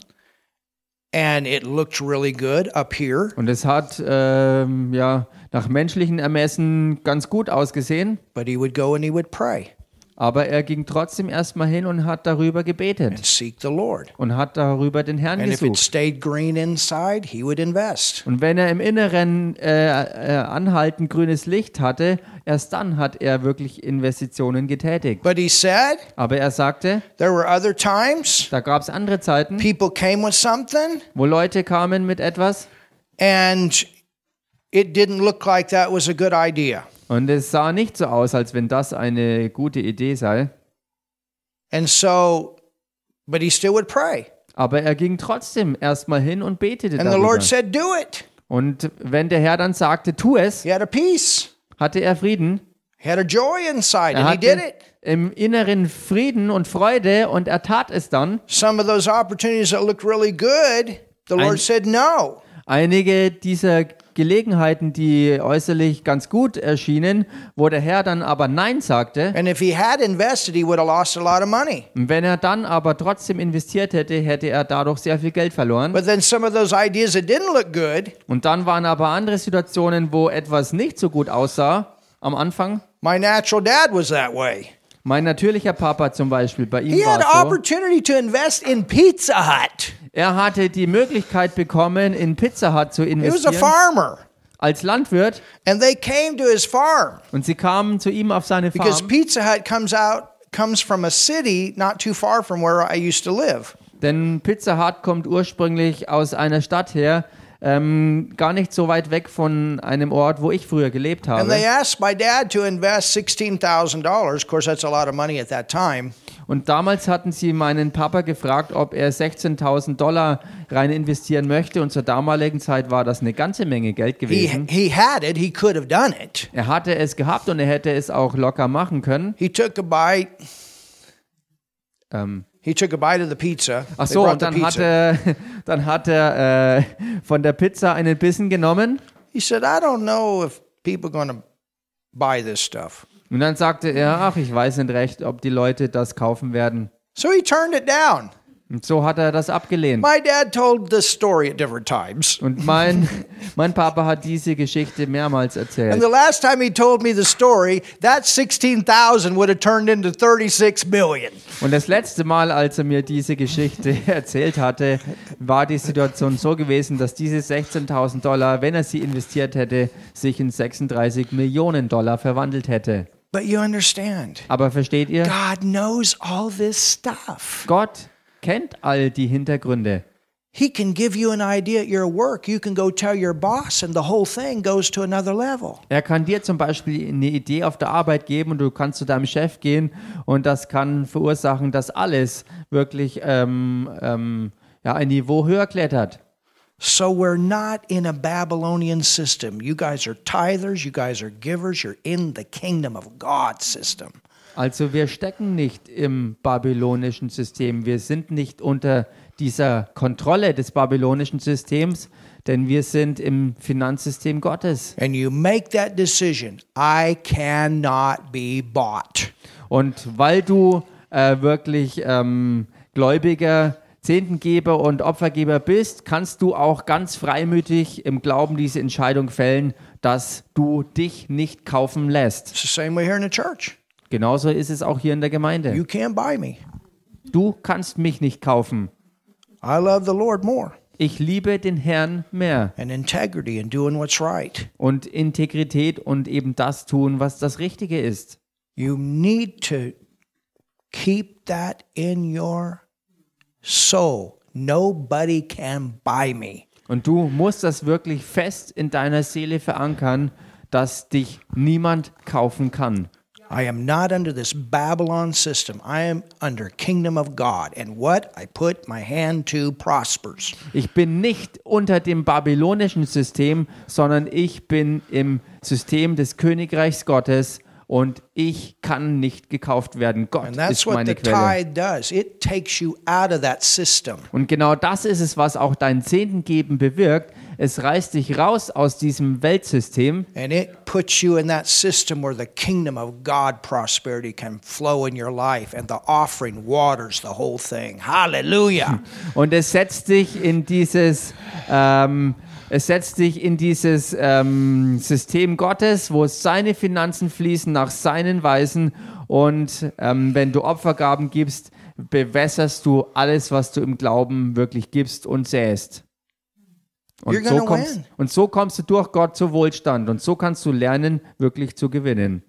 and it looked really good up here, und es hat ähm, ja nach menschlichen Ermessen ganz gut ausgesehen, but he would go and he would pray aber er ging trotzdem erstmal hin und hat darüber and gebetet seek the Lord. und hat darüber den Herrn And if it gesucht. stayed green inside, he would invest. Und wenn er im Inneren äh, äh, anhaltend grünes Licht hatte, erst dann hat er wirklich Investitionen getätigt. But he said Aber er sagte, there were other times da gab es andere Zeiten, people came with something wo Leute kamen mit etwas and it didn't look like that was a good idea. Und es sah nicht so aus, als wenn das eine gute Idee sei. And so, but he still would pray. Aber er ging trotzdem erstmal hin und betete And the darüber. Lord said, Do it. Und wenn der Herr dann sagte, tu es, He had a peace, hatte er Frieden. he had a joy inside, Er and he did hatte it. im Inneren Frieden und Freude und er tat es dann. Some of those opportunities that looked really good, the Lord said no. Einige dieser Gelegenheiten, die äußerlich ganz gut erschienen, wo der Herr dann aber Nein sagte, And if he had invested, he would have lost a lot of money. und wenn er dann aber trotzdem investiert hätte, hätte er dadurch sehr viel Geld verloren. But then some of those ideas that didn't look good, Und dann waren aber andere Situationen, wo etwas nicht so gut aussah am Anfang. my natural dad was that way. Mein natürlicher Papa zum Beispiel, bei ihm He had war es so. opportunity to invest in Pizza Hut. Er hatte die Möglichkeit bekommen, in Pizza Hut zu He was a investieren farmer, als Landwirt. and they came to his farm Und sie kamen zu ihm auf seine because Farm. Pizza Hut comes out comes from a city not too far from where I used to live. Denn Pizza Hut kommt ursprünglich aus einer Stadt her, ähm, gar nicht so weit weg von einem Ort, wo ich früher gelebt And they habe. asked my dad to invest sixteen thousand dollars. Of course, that's a lot of money at that time. Und damals hatten sie meinen Papa gefragt, ob er 16.000 Dollar rein investieren möchte. Und zur damaligen Zeit war das eine ganze Menge Geld He gewesen. he had it. He could have done it. Er hatte es gehabt und er hätte es auch locker machen können. He took a bite. Ähm, He took a bite of the pizza. ach so, und dann hat er, (laughs) dann hat er äh, von der Pizza einen Bissen genommen. He said, "I don't know if people to buy this stuff." Und dann sagte er, ach, ich weiß nicht recht, ob die Leute das kaufen werden. So he turned it down. Und so hat er das abgelehnt. My dad told this story at different times. Und mein, (laughs) mein Papa hat diese Geschichte mehrmals And erzählt. the last time he told me the story, that 16,000 would have turned into 36 million. Und das letzte Mal, als er mir diese Geschichte (laughs) erzählt hatte, war die Situation so gewesen, dass diese 16.000 Dollar, wenn er sie investiert hätte, sich in 36 Millionen Dollar verwandelt hätte. But you understand, Aber versteht ihr? God knows all this stuff. Gott kennt all die Hintergründe. He can give you an idea at your work. You can go tell your boss, and the whole thing goes to another level. Er kann dir zum Beispiel eine Idee auf der Arbeit geben und du kannst zu deinem Chef gehen und das kann verursachen, dass alles wirklich ähm, ähm, ja, ein Niveau höher klettert. So we're not in a Babylonian system. You guys are tithers, you guys are givers, you're in the kingdom of God system. Also wir stecken nicht im babylonischen System, wir sind nicht unter dieser Kontrolle des babylonischen Systems, denn wir sind im Finanzsystem Gottes. And you make that decision. I cannot be bought. Und weil du äh, wirklich ähm, Gläubiger, Zehntengeber und Opfergeber bist, kannst du auch ganz freimütig im Glauben diese Entscheidung fällen, dass du dich nicht kaufen lässt. It's the same way here in the church. Genauso ist es auch hier in der Gemeinde. You can't buy me. Du kannst mich nicht kaufen. I love the Lord more. Ich liebe den Herrn mehr. And integrity and doing what's right. Und Integrität und eben das tun, was das Richtige ist. You need to keep that in your soul. Nobody can buy me. Und du musst das wirklich fest in deiner Seele verankern, dass dich niemand kaufen kann. I am not under this Babylon system. I am under kingdom of God, and what I put my hand to prospers. Ich bin nicht unter dem babylonischen System, sondern ich bin im System des Königreichs Gottes und ich kann nicht gekauft werden. Gott And that's ist what meine the Quelle. tithe does. It takes you out of that system. Und genau das ist es, was auch dein Zehntengeben bewirkt. Es reißt dich raus aus diesem Weltsystem And it puts you in that system where the kingdom of God prosperity can flow in your life, and the offering waters the whole thing. Hallelujah. (laughs) und es setzt dich in dieses, ähm, es setzt dich in dieses ähm, System Gottes, wo seine Finanzen fließen nach seinen Weisen und ähm, wenn du Opfergaben gibst, bewässerst du alles, was du im Glauben wirklich gibst und säst. Und so, kommst, und so kommst du durch Gott zu Wohlstand und so kannst du lernen, wirklich zu gewinnen.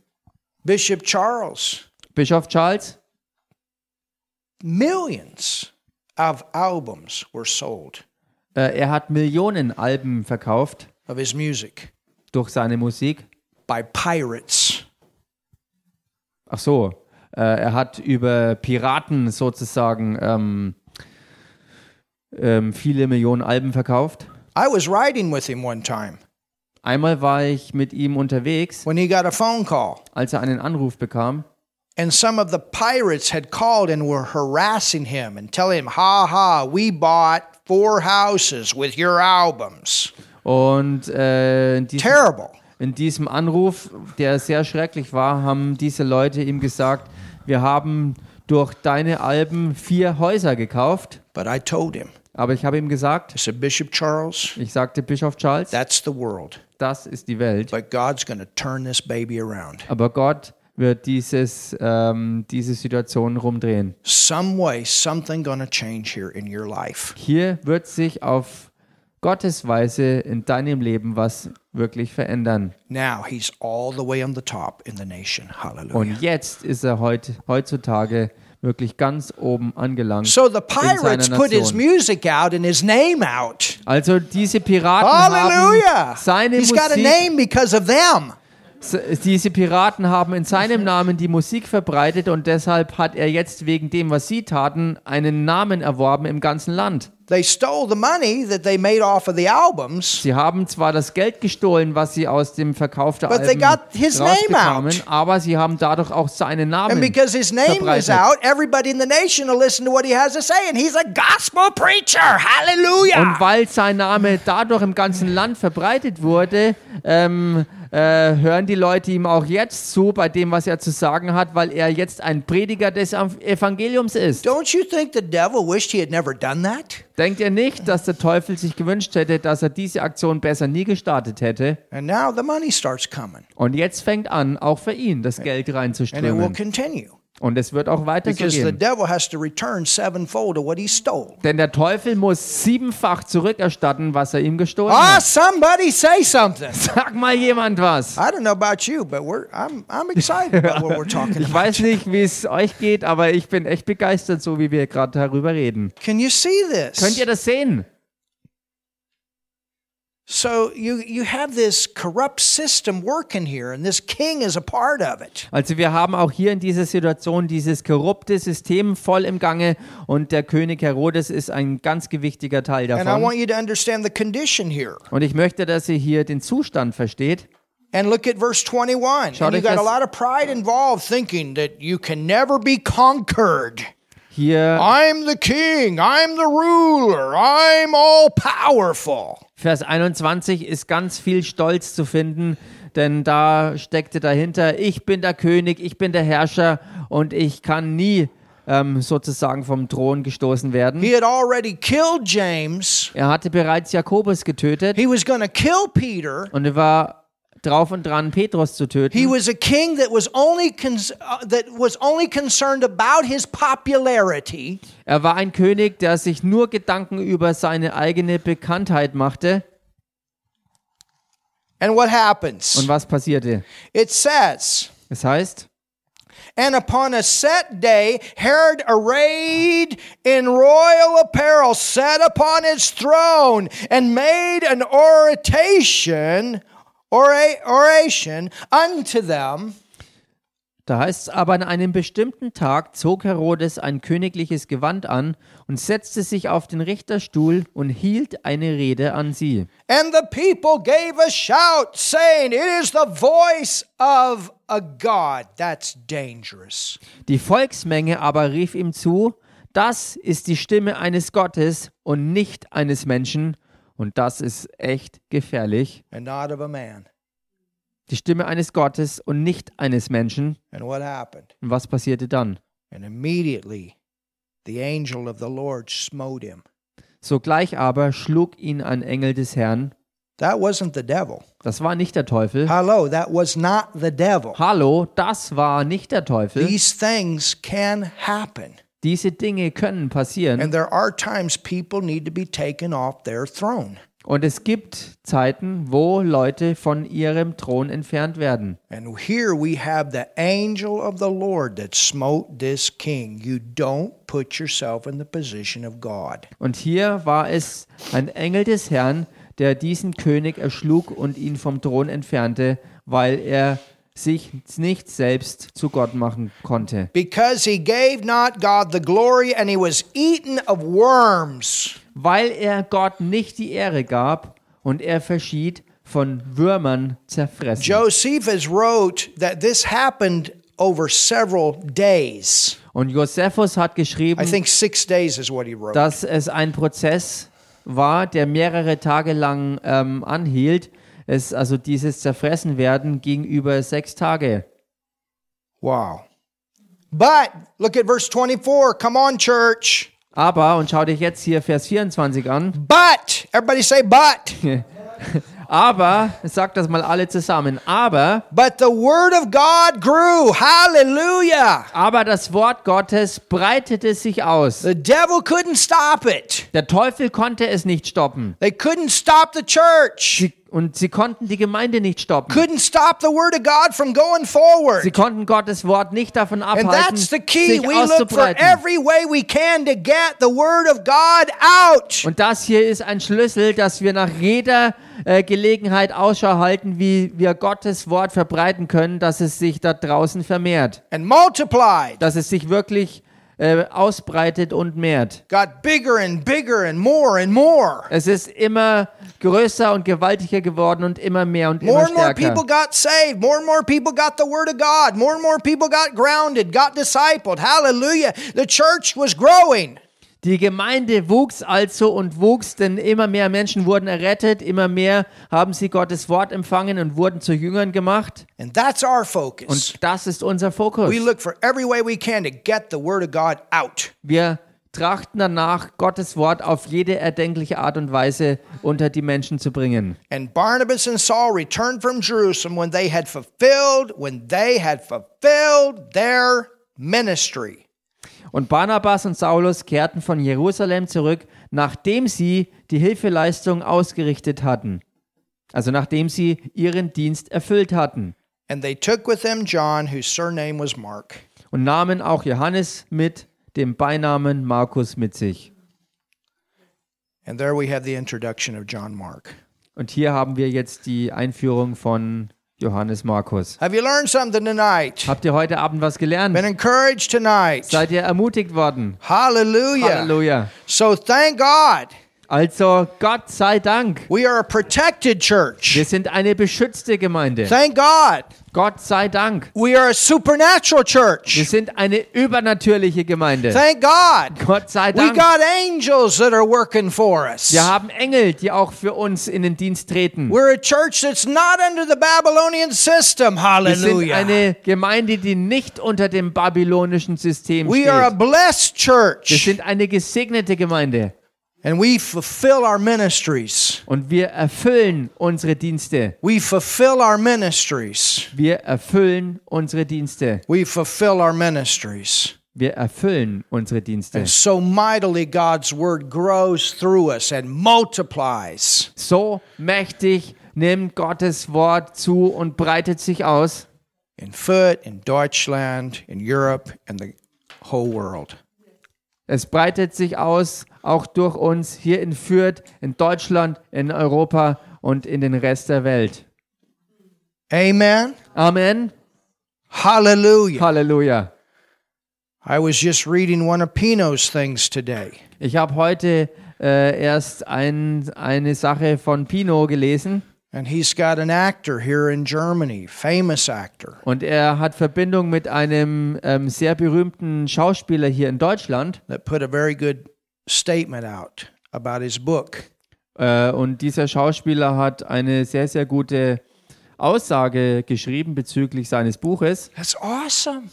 Bishop Charles, Bischof Charles, millions of albums were sold äh, er hat Millionen Alben verkauft of his music durch seine Musik. by pirates. Ach so, äh, er hat über Piraten sozusagen ähm, ähm, viele Millionen Alben verkauft. I was riding with him one time Einmal war ich mit ihm unterwegs, when he got a phone call, als er einen Anruf bekam. and some of the pirates had called and were harassing him and telling him, Ha ha, we bought four houses with your albums. Und äh, in, diesem, Terrible. in diesem Anruf, der sehr schrecklich war, haben diese Leute ihm gesagt, wir haben durch deine Alben vier Häuser gekauft. But I told him, Aber ich habe ihm gesagt, I said, Bishop Charles, ich sagte Bischof Charles, that's the world. das ist die Welt. But God's going to turn this baby around. Aber Gott wird dieses, ähm, diese Situation rumdrehen. Some way, something going to change here in your life. Hier wird sich auf Gottes Weise in deinem Leben was wirklich verändern. Now he's all the way on the top in the nation. Hallelujah. Und jetzt ist er heut, heutzutage wirklich ganz oben angelangt. So the pirates put his music out and his name out. Also diese Piraten Hallelujah. haben seine He's got a Musik, name because of them. Diese Piraten haben in seinem Namen die Musik verbreitet und deshalb hat er jetzt wegen dem, was sie taten, einen Namen erworben im ganzen Land. They stole the money that they made off of the albums, Sie haben zwar das Geld gestohlen, was sie aus dem Verkauf der Alben got his name rausbekamen, aber sie haben dadurch auch seinen and Namen because his name is verbreitet. out, everybody in the nation will listen to what he has to say, and he's a gospel preacher. Hallelujah! Und weil sein Name dadurch im ganzen Land verbreitet wurde, ähm, äh, hören die Leute ihm auch jetzt zu bei dem, was er zu sagen hat, weil er jetzt ein Prediger des Ev- Evangeliums ist. Don't you think the devil wished he had never done that? Denkt ihr nicht, dass der Teufel sich gewünscht hätte, dass er diese Aktion besser nie gestartet hätte? And now the money starts coming, Und jetzt fängt an, auch für ihn das Geld and it will reinzuströmen. Und es wird auch weiter so gehen. Denn der Teufel muss siebenfach zurückerstatten, was er ihm gestohlen Ah, hat. somebody say something. (laughs) Sag mal jemand was. You, I'm I'm (laughs) Ich weiß nicht, wie es euch geht, aber ich bin echt begeistert, so wie wir gerade darüber reden. Can you see this? Könnt ihr das sehen? So you you have this corrupt system working here, and this king is a part of it. Also wir haben auch hier in dieser Situation dieses korrupte System voll im Gange und der König Herodes ist ein ganz gewichtiger Teil davon. And I want you to understand the condition here. Und ich möchte, dass ihr hier den Zustand versteht. And look at verse 21. Schaut And you got a lot of pride involved thinking that you can never be conquered. Hier I'm the king, I'm the ruler, I'm all powerful. Vers 21 ist ganz viel Stolz zu finden, denn da steckte dahinter, ich bin der König, ich bin der Herrscher und ich kann nie ähm, sozusagen vom Thron gestoßen werden. He had already killed James. Er hatte bereits Jakobus getötet He was going to kill Peter. und er war drauf und dran, Petrus zu He töten. was a king that was only uh, that was only concerned about his popularity. Er war ein König, der sich nur Gedanken über seine eigene Bekanntheit machte. And what happens? Und was passierte? It says, Es heißt, And upon a set day, Herod, arrayed in royal apparel, sat upon his throne and made an oration, ora- oration unto them. Da heißt es aber, an einem bestimmten Tag zog Herodes ein königliches Gewand an und setzte sich auf den Richterstuhl und hielt eine Rede an sie. And the people gave a shout, saying, It is the voice of a God. That's dangerous. Die Volksmenge aber rief ihm zu, das ist die Stimme eines Gottes und nicht eines Menschen, und das ist echt gefährlich. And not of a man. Die Stimme eines Gottes und nicht eines Menschen. And what happened? Und was passierte dann? And immediately the angel of the Lord smote him. Sogleich aber schlug ihn ein Engel des Herrn. That wasn't the devil. Das war nicht der Teufel. Hello, that was not the devil. Hallo, das war nicht der Teufel. These things can happen. Diese Dinge können passieren. And there are times people need to be taken off their throne. Und es gibt Zeiten, wo Leute von ihrem Thron entfernt werden. And here we have the angel of the Lord that smote this king. You don't put yourself in the position of God. Und hier war es ein Engel des Herrn, der diesen König erschlug und ihn vom Thron entfernte, weil er sich nicht selbst zu Gott machen konnte. Because he gave not God the glory and he was eaten of worms. Weil er Gott nicht die Ehre gab und er verschied von Würmern zerfressen. Josephus wrote that this happened over several days. Und Josephus hat I geschrieben, think six days is what he wrote. dass es ein Prozess war, der mehrere Tage lang ähm, anhielt. Es, also dieses Zerfressenwerden ging über sechs Tage. Wow. But look at verse 24. Come on, church. Aber, und schau dich jetzt hier Vers 24 an, But, everybody say, but. (laughs) aber, sagt das mal alle zusammen, aber, But the word of God grew. Hallelujah. aber das Wort Gottes breitete sich aus. The devil couldn't stop it. Der Teufel konnte es nicht stoppen. They couldn't stop the church. Und sie konnten die Gemeinde nicht stoppen. Couldn't stop the word of God from going forward. Sie konnten Gottes Wort nicht davon And abhalten, that's the key. sich We look for auszubreiten. every way we can to get the word of God out. Und das hier ist ein Schlüssel, dass wir nach jeder äh, Gelegenheit Ausschau halten, wie wir Gottes Wort verbreiten können, dass es sich da draußen vermehrt, And multiplied. dass es sich wirklich äh, ausbreitet und mehrt. got bigger and bigger and more and more. Es ist immer größer und gewaltiger geworden und immer mehr und More immer and more stärker. people got saved. More and more people got the Word of God. More and more people got grounded, got discipled. Hallelujah. The church was growing. Die Gemeinde wuchs also und wuchs, denn immer mehr Menschen wurden errettet, immer mehr haben sie Gottes Wort empfangen und wurden zu Jüngern gemacht. And that's our focus. Und das ist unser Fokus. We look for every way we can to get the Word of God out. Wir trachten danach, Gottes Wort auf jede erdenkliche Art und Weise unter die Menschen zu bringen. And Barnabas and Saul returned from Jerusalem when they had fulfilled, when they had fulfilled their ministry. Und Barnabas und Saulus kehrten von Jerusalem zurück, nachdem sie die Hilfeleistung ausgerichtet hatten. Also nachdem sie ihren Dienst erfüllt hatten. And they took with them John, whose surname was Mark. Und nahmen auch Johannes mit dem Beinamen Markus mit sich. And there we have the introduction of John Mark. Und hier haben wir jetzt die Einführung von Johannes Markus. Have you learned something tonight? Habt ihr heute Abend was gelernt? Been encouraged tonight? Seid ihr ermutigt worden? Hallelujah. Halleluja. So thank God. Also Gott sei Dank. We are a protected church. Wir sind eine beschützte Gemeinde. Thank God. Gott sei Dank. We are a supernatural Wir church. sind eine übernatürliche Gemeinde. Thank God. Gott sei We Dank. got angels that are working for us. Wir haben Engel, die auch für uns in den Dienst treten. We're a church that's not under the Babylonian system. Wir sind Hallelujah. eine Gemeinde, die nicht unter dem babylonischen System We are a steht. blessed Wir church. sind eine gesegnete Gemeinde And we fulfill our ministries. und wir erfüllen unsere Dienste. We fulfill our ministries. Wir erfüllen unsere Dienste. We fulfill our ministries. Wir erfüllen unsere Dienste. And so mightily God's word grows through us and multiplies. So mächtig nimmt Gottes Wort zu und breitet sich aus in Foot, in Deutschland, in Europe, and the whole world. Es breitet sich aus, auch durch uns hier in Fürth, in Deutschland, in Europa und in den Rest der Welt. Amen. Amen. Hallelujah. Halleluja. I was just reading one of Pino's things today. Ich habe heute äh, erst ein, eine Sache von Pino gelesen And he's got an actor here in Germany, famous actor. und er hat Verbindung mit einem ähm, sehr berühmten Schauspieler hier in Deutschland. that put a very good statement out about his book. Äh, und dieser Schauspieler hat eine sehr, sehr gute Aussage geschrieben bezüglich seines Buches. That's awesome.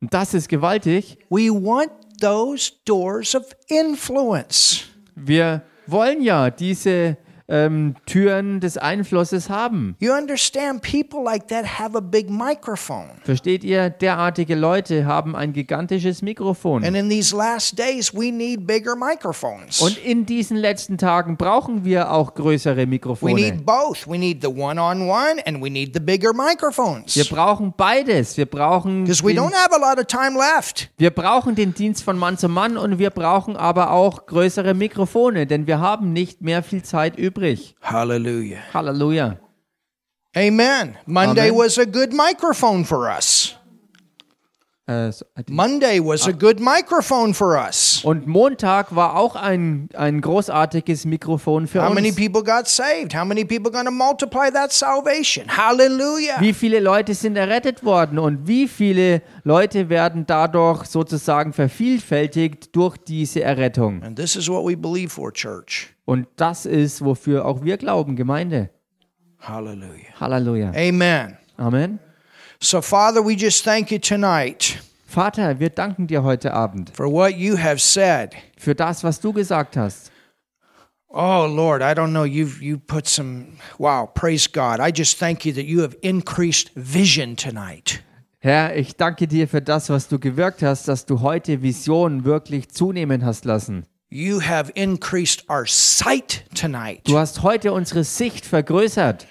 Und das ist gewaltig. We want those doors of influence. Wir wollen ja diese ähm, Türen des Einflusses haben. You understand, people like that have a big microphone. Versteht ihr? Derartige Leute haben ein gigantisches Mikrofon. And in these last days, we need bigger microphones. Und in diesen letzten Tagen brauchen wir auch größere we Mikrofone. need both. We need the one on one and we need the bigger microphones. Wir brauchen beides. Wir brauchen, Because we don't have a lot of time left. wir brauchen den Dienst von Mann zu Mann und wir brauchen aber auch größere Mikrofone, denn wir haben nicht mehr viel Zeit übrig. Hallelujah. Halleluja. Amen. Monday Amen. was a good microphone for us. Äh, so- Monday was a good microphone for us. Und Montag war auch ein, ein großartiges Mikrofon für How many uns. people got saved? How many people going to multiply that salvation? Hallelujah. Wie viele Leute sind errettet worden und wie viele Leute werden dadurch sozusagen vervielfältigt durch diese Errettung? And this is what we believe for, church. Und das ist, wofür auch wir glauben, Gemeinde. Hallelujah. Halleluja. Amen. Amen. So, Father, we just thank you tonight Vater, wir danken dir heute Abend for what you have said. für das, was du gesagt hast. Oh Lord, I don't know. You've you put some wow, praise God. I just thank you that you have increased vision tonight. Herr, ich danke dir für das, was du gewirkt hast, dass du heute Visionen wirklich zunehmen hast lassen. You have increased our sight tonight. Du hast heute unsere Sicht vergrößert.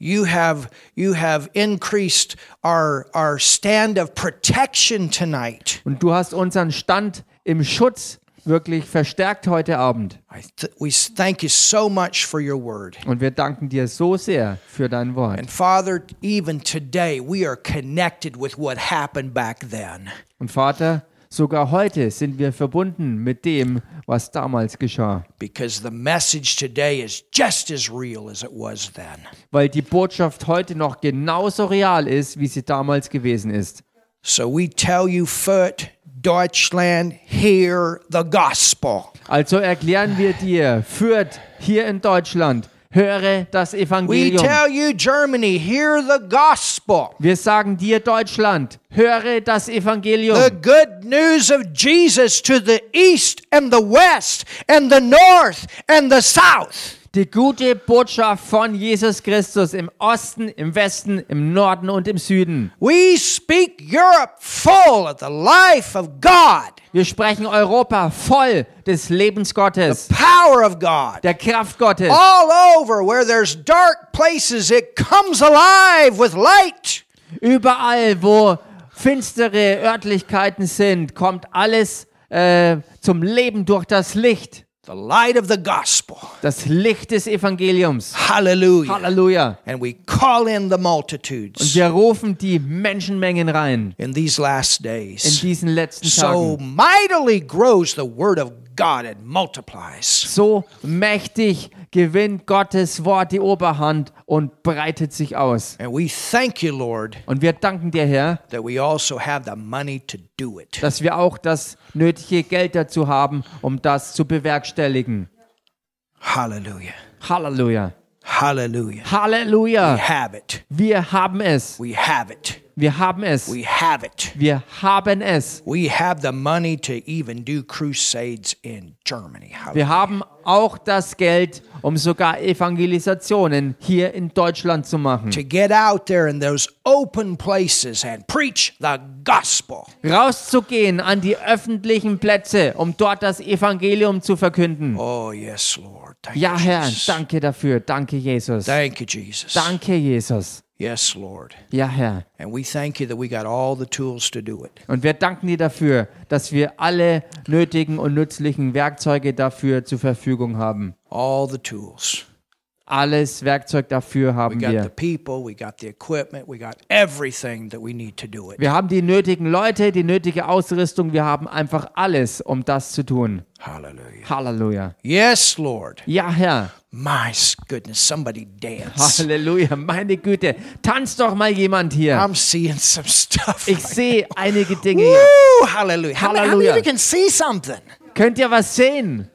You have you have increased our our stand of protection tonight. Und du hast unseren Stand im Schutz wirklich verstärkt heute Abend. We thank you so much for your word. Und wir danken dir so sehr für dein Wort. And Father, even today we are connected with what happened back then. Und Vater, Sogar heute sind wir verbunden mit dem, was damals geschah. because the message today is just as real as it was then. Weil die Botschaft heute noch genauso real ist, wie sie damals gewesen ist. So we tell you, Foot, Deutschland, hear the gospel. Also erklären wir dir, führt hier in Deutschland, höre das We Evangelium. tell you, Germany, hear the gospel. Wir sagen dir, Deutschland, höre das Evangelium. The good news of Jesus to the east and the west and the north and the south. Die gute Botschaft von Jesus Christus im Osten, im Westen, im Norden und im Süden. We speak Europe full of the life of God, Wir sprechen Europa voll des Lebens Gottes, power of God. der Kraft Gottes. All over where there's dark places, it comes alive with light. Überall, wo finstere Örtlichkeiten sind, kommt alles äh, zum Leben durch das Licht. The light of the gospel. Das Licht des Evangeliums. Hallelujah. Halleluja. And we call in the Und multitudes wir rufen die Menschenmengen rein in these last in days. diesen letzten So Tagen. mightily grows the word of God and multiplies. So mächtig gewinnt Gottes Wort die Oberhand und breitet sich aus. And we thank you, Lord, Und wir danken dir, Herr, that we also have the money to do it. dass wir auch das nötige Geld dazu haben, um das zu bewerkstelligen. Halleluja. Hallelujah. We Halleluja. have it. Wir haben es. We have it. Wir haben es. We have it. Wir haben es. We have the money to even do crusades in Germany. Wir haben auch das Geld, um sogar Evangelisationen hier in Deutschland zu machen. To get out there in those open places and preach the gospel. Rauszugehen an die öffentlichen Plätze, um dort das Evangelium zu verkünden. Oh, yes, Lord. Thank Ja, Herr, danke dafür. Danke, Jesus. Thank you, Jesus. Danke, Jesus. Yes, Lord. Ja, Herr. And we thank you that we got all the tools to do it. Und wir danken dir dafür, dass wir alle nötigen und nützlichen Werkzeuge dafür zur Verfügung haben. All the tools. Alles Werkzeug dafür haben wir. people. Wir haben die nötigen Leute, die nötige Ausrüstung. Wir haben einfach alles, um das zu tun. Hallelujah. Halleluja. Yes, Lord. Ja, Herr. My goodness, somebody dance. Halleluja. Meine Güte. Tanzt doch mal jemand hier. I'm seeing some stuff. Ich sehe einige Dinge hier. Woo, hallelujah. How, many- how many of you can see something? Könnt ihr was sehen?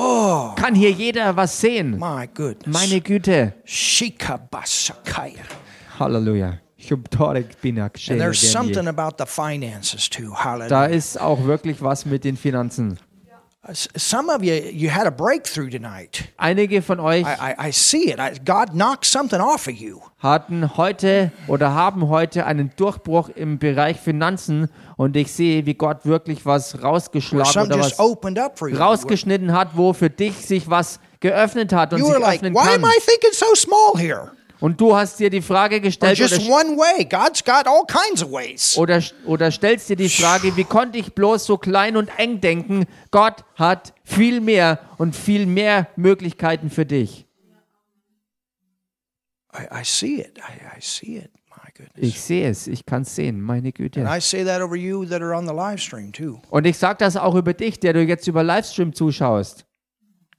Oh, Kann hier jeder was sehen? my goodness. Meine Güte. Shikabasakaya. Halleluja. And there's something about the finances too. Da ist auch wirklich was mit den Finanzen. S- Some of you, you had a breakthrough tonight. Einige von euch I, I, I see it. I, God knocked something off of you. hatten heute oder haben heute einen Durchbruch im Bereich Finanzen und ich sehe, wie Gott wirklich was rausgeschlagen oder was opened up for you. rausgeschnitten hat, wo für dich sich was geöffnet hat und You sich like, öffnen kann. I thinking so small here? Und du hast dir die Frage gestellt oder, oder stellst dir die Frage, wie konnte ich bloß so klein und eng denken? Gott hat viel mehr und viel mehr Möglichkeiten für dich. I, I see it. I, I see it. Ich sehe es, ich kann es sehen, meine Güte. Und ich sage das auch über dich, der du jetzt über Livestream zuschaust.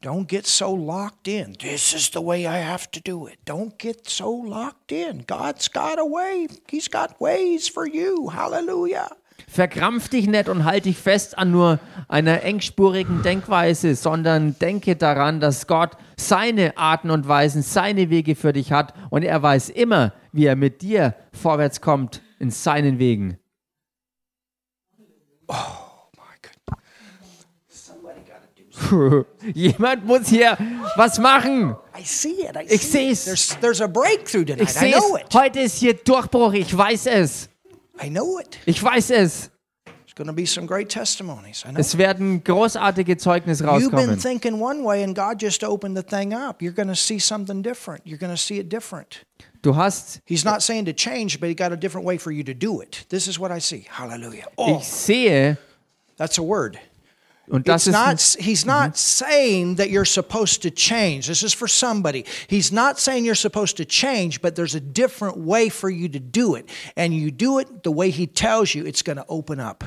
Don't get so locked in. This is the way I have to do it. Don't get so locked in. God's got a way. He's got ways for you. Hallelujah. Verkrampf dich nicht und halt dich fest an nur einer engspurigen Denkweise, sondern denke daran, dass Gott seine Arten und Weisen, seine Wege für dich hat und er weiß immer, wie er mit dir vorwärts kommt in seinen Wegen. My goodness. Somebody got to do (laughs) Jemand muss hier was machen. I see it. I Ich it. seh's. There's, there's a breakthrough tonight. Ich sehe es. Heute ist hier Durchbruch. Ich weiß es. I know it. Ich weiß es. Es werden großartige Zeugnisse You've been rauskommen. thinking one way and God just opened the thing up. You're going to see something different. You're going to see it different. Du hast He's not saying to change, but he got a different way for you to do it. This is what I see. Hallelujah. Oh, Ich sehe, that's a word. Und das It's not, he's not mhm. saying that you're supposed to change. This is for somebody. He's not saying you're supposed to change, but there's a different way for you to do it. And you do it the way he tells you, it's going to open up.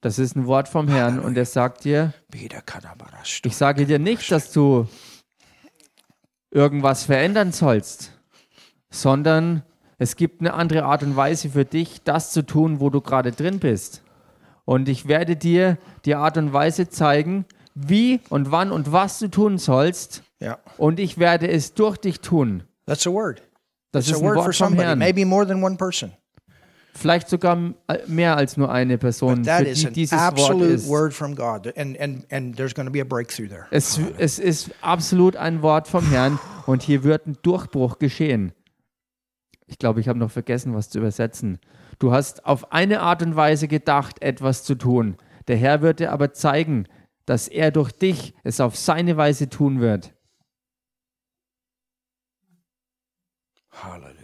Das ist ein Wort vom Herrn und er sagt dir, ich sage dir nicht, dass du irgendwas verändern sollst, sondern es gibt eine andere Art und Weise für dich, das zu tun, wo du gerade drin bist. Und ich werde dir die Art und Weise zeigen, wie und wann und was du tun sollst. Yeah. Und ich werde es durch dich tun. That's a word. Das It's ist a ein word for Wort vom somebody, maybe more than one person. Vielleicht sogar mehr als nur eine Person, für die dieses Wort ist. And, and. Es, es ist absolut ein Wort vom Herrn und hier wird ein Durchbruch geschehen. Ich glaube, ich habe noch vergessen, was zu übersetzen. Du hast auf eine Art und Weise gedacht, etwas zu tun. Der Herr wird dir aber zeigen, dass er durch dich es auf seine Weise tun wird. Hallelujah.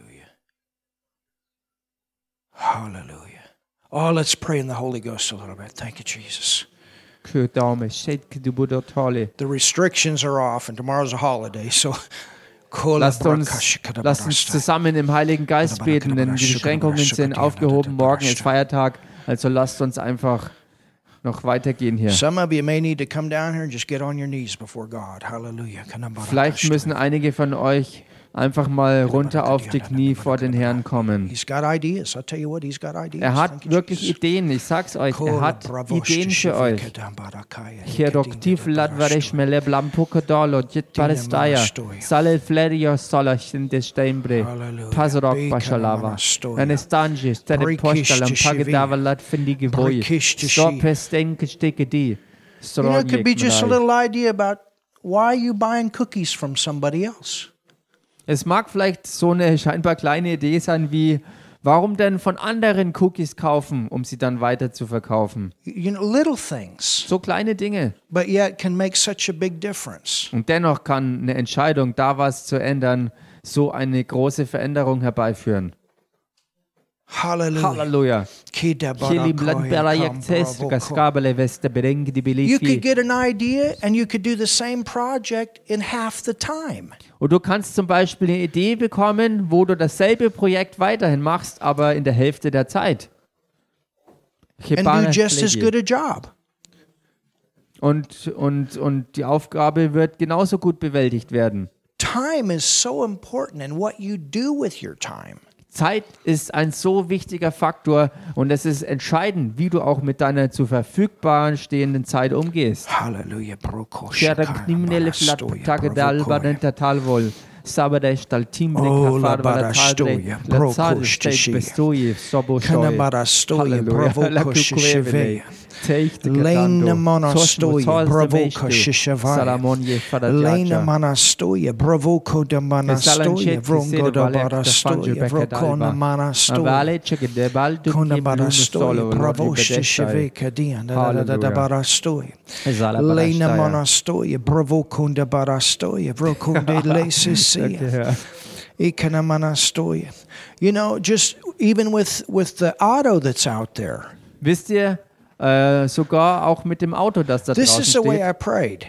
Hallelujah. Oh, let's pray in the Holy Ghost a little bit. Thank you, Jesus. The restrictions are off, and tomorrow's a holiday, so. (laughs) Lasst uns, lasst uns zusammen im Heiligen Geist beten, denn die Beschränkungen sind aufgehoben. Morgen ist Feiertag, also lasst uns einfach noch weitergehen hier. Vielleicht müssen einige von euch einfach mal runter auf die Knie vor den Herrn kommen. Er hat wirklich. Ideen, ich sag's euch, er hat Ideen für euch. Hieroktiv ladvaresh mele blampukodolo jit palestaya sale flerio solachin de steinbre. Pasrok pashalava enestanji stere postalam pagdava lat findige voi. Stopesten kesteke di. You know, it could be just a little idea about why you buying cookies from somebody else. Es mag vielleicht so eine scheinbar kleine Idee sein wie, warum denn von anderen Cookies kaufen, um sie dann weiter zu verkaufen? You know, little things, So kleine Dinge. but yet can make such a big difference. Und dennoch kann eine Entscheidung, da was zu ändern, so eine große Veränderung herbeiführen. Hallelujah. Halleluja. Kili bladbera yaktes kaskabele veste bereng di You bilifi. could get an idea and you could do the same project in half the time. Und du kannst zum Beispiel eine Idee bekommen, wo du dasselbe Projekt weiterhin machst, aber in der Hälfte der Zeit. and do just as good a job. Und, und, und die Aufgabe wird genauso gut bewältigt werden. Time is so important in what you do with your time. Zeit ist ein so wichtiger Faktor und es ist entscheidend, wie du auch mit deiner zur Verfügbaren stehenden Zeit umgehst. Kjære kriminelle flat tage dal badenta talvol. Sabades tal timbre Oh, la kafar vada barastoia, tadre. La broko tsar shtishi. steg bestoje sobo shoye. Kanabarastoia, Halleluja. bravo (laughs) La koshisheve. kukurevele. Teichte Lena gadando. monastoia, Tosmo tolste bravo vechte. koshishevaya. Salamonje Lena fadajaja. manastoia, bravoko da manastoia, vrongo da barastoia, vrokona manastoia. Vale cheke de baldu Kona ki bruno barastoia, solo bravo lodi bedestai. shisheve kadian, da da da da da Hallelujah. barastoia. Zala Lena badashtaya. monastoia, bravo kunda barastoia, vrokonde lesisia. Ikana manastoia. You know, just even with with the auto that's out there. Wisst ihr, äh, sogar auch mit dem Auto, das da This draußen is the way steht, I prayed.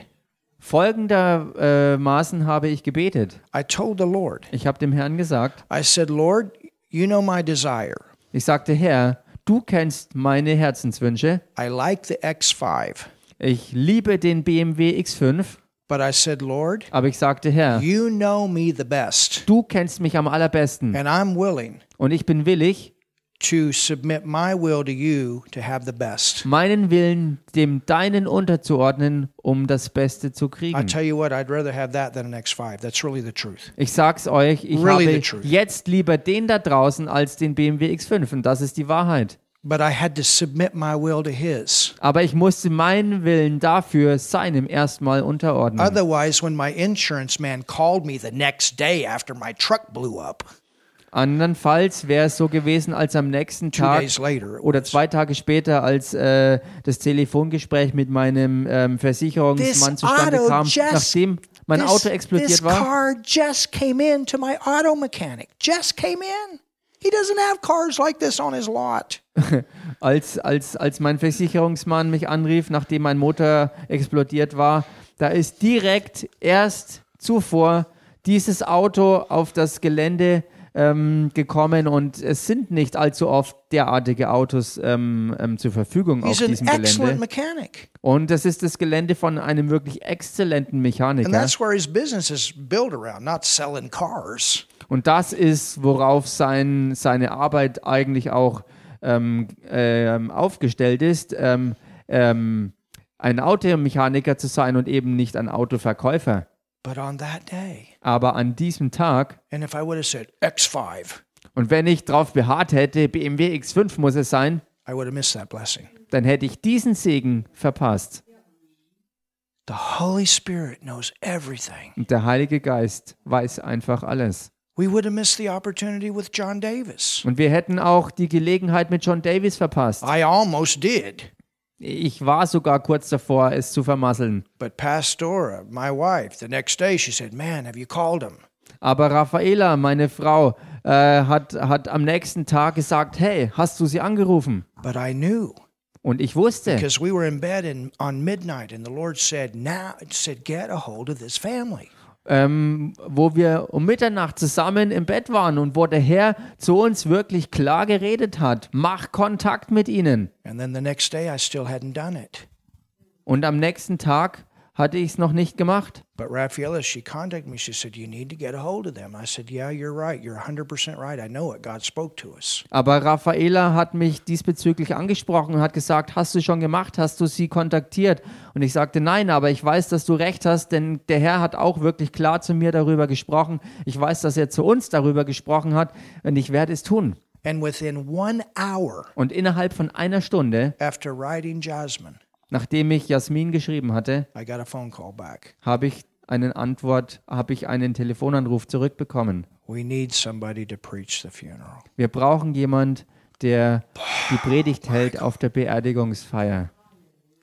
folgendermaßen habe ich gebetet. I told the Lord. Ich habe dem Herrn gesagt, I said, Lord, you know my desire. ich sagte, Herr, du kennst meine Herzenswünsche. I like the X5. Ich liebe den BMW X5, But I said, Lord, aber ich sagte, Herr, you know me the best. du kennst mich am allerbesten And I'm willing und ich bin willig, to submit my will to you to have the best. meinen Willen dem deinen unterzuordnen, um das Beste zu I kriegen. tell you what, I'd rather have that than an X5. That's really the truth. Ich sag's euch, ich Really habe jetzt lieber den da draußen als den BMW X5 und das ist die Wahrheit. But I had to submit my will to His. Aber ich musste meinen Willen dafür seinem erstmal unterordnen. Otherwise, when my insurance man called me the next day after my truck blew up, Andernfalls wäre es so gewesen, als am nächsten Tag oder zwei Tage später, als äh, das Telefongespräch mit meinem ähm, Versicherungsmann This zustande kam, just- nachdem mein this, Auto explodiert this war. car just came in to my auto mechanic. Just came in. He doesn't have cars like this on his lot. (laughs) als, als, als mein Versicherungsmann mich anrief, nachdem mein Motor explodiert war, da ist direkt erst zuvor dieses Auto auf das Gelände ähm, gekommen und es sind nicht allzu oft derartige Autos ähm, ähm, zur Verfügung He's auf diesem excellent Gelände. mechanic. Und das ist das Gelände von einem wirklich exzellenten And Mechaniker. that's where his business is built around, not selling cars. Und das ist, worauf sein, seine Arbeit eigentlich auch ähm, ähm, aufgestellt ist, ähm, ein Automechaniker zu sein und eben nicht ein Autoverkäufer. But on that day, Aber an diesem Tag, and if I would have said X5, und wenn ich darauf beharrt hätte, BMW X5 muss es sein, I would have missed that blessing. dann hätte ich diesen Segen verpasst. The Holy Spirit knows everything. Und der Heilige Geist weiß einfach alles. We would have missed the opportunity with John Davis. Und wir hätten auch die Gelegenheit mit John Davis verpasst. I almost did. Ich war sogar kurz davor, es zu vermasseln. But Pastora, my wife, the next day she said, Man, have you called him? Aber Raffaela, meine Frau, äh, hat, hat am nächsten Tag gesagt, hey, hast du sie angerufen? But I knew Und ich wusste, because we were in bed in, on midnight, and the Lord said, Now, said, get a hold of this family. Ähm, wo wir um Mitternacht zusammen im Bett waren und wo der Herr zu uns wirklich klar geredet hat, mach Kontakt mit ihnen. And then the next day, I still hadn't done it. Und am nächsten Tag hatte ich es noch nicht gemacht. But Rafaela, she contacted me. She said, You need to get a hold of them. I said, Yeah, you're right. You're 100% right. I know it. God spoke to us. Aber Raffaela hat mich diesbezüglich angesprochen und hat gesagt, hast du schon gemacht, hast du sie kontaktiert? Und ich sagte, nein, aber ich weiß, dass du recht hast, denn der Herr hat auch wirklich klar zu mir darüber gesprochen. Ich weiß, dass er zu uns darüber gesprochen hat und ich werde es tun. And within one hour Und innerhalb von einer Stunde, after writing Jasmine, nachdem ich Jasmin geschrieben hatte, I got a phone call back. habe ich einen Antwort, habe ich einen Telefonanruf zurückbekommen. We need somebody to preach the funeral. Wir brauchen jemand, der die Predigt hält auf der Beerdigungsfeier.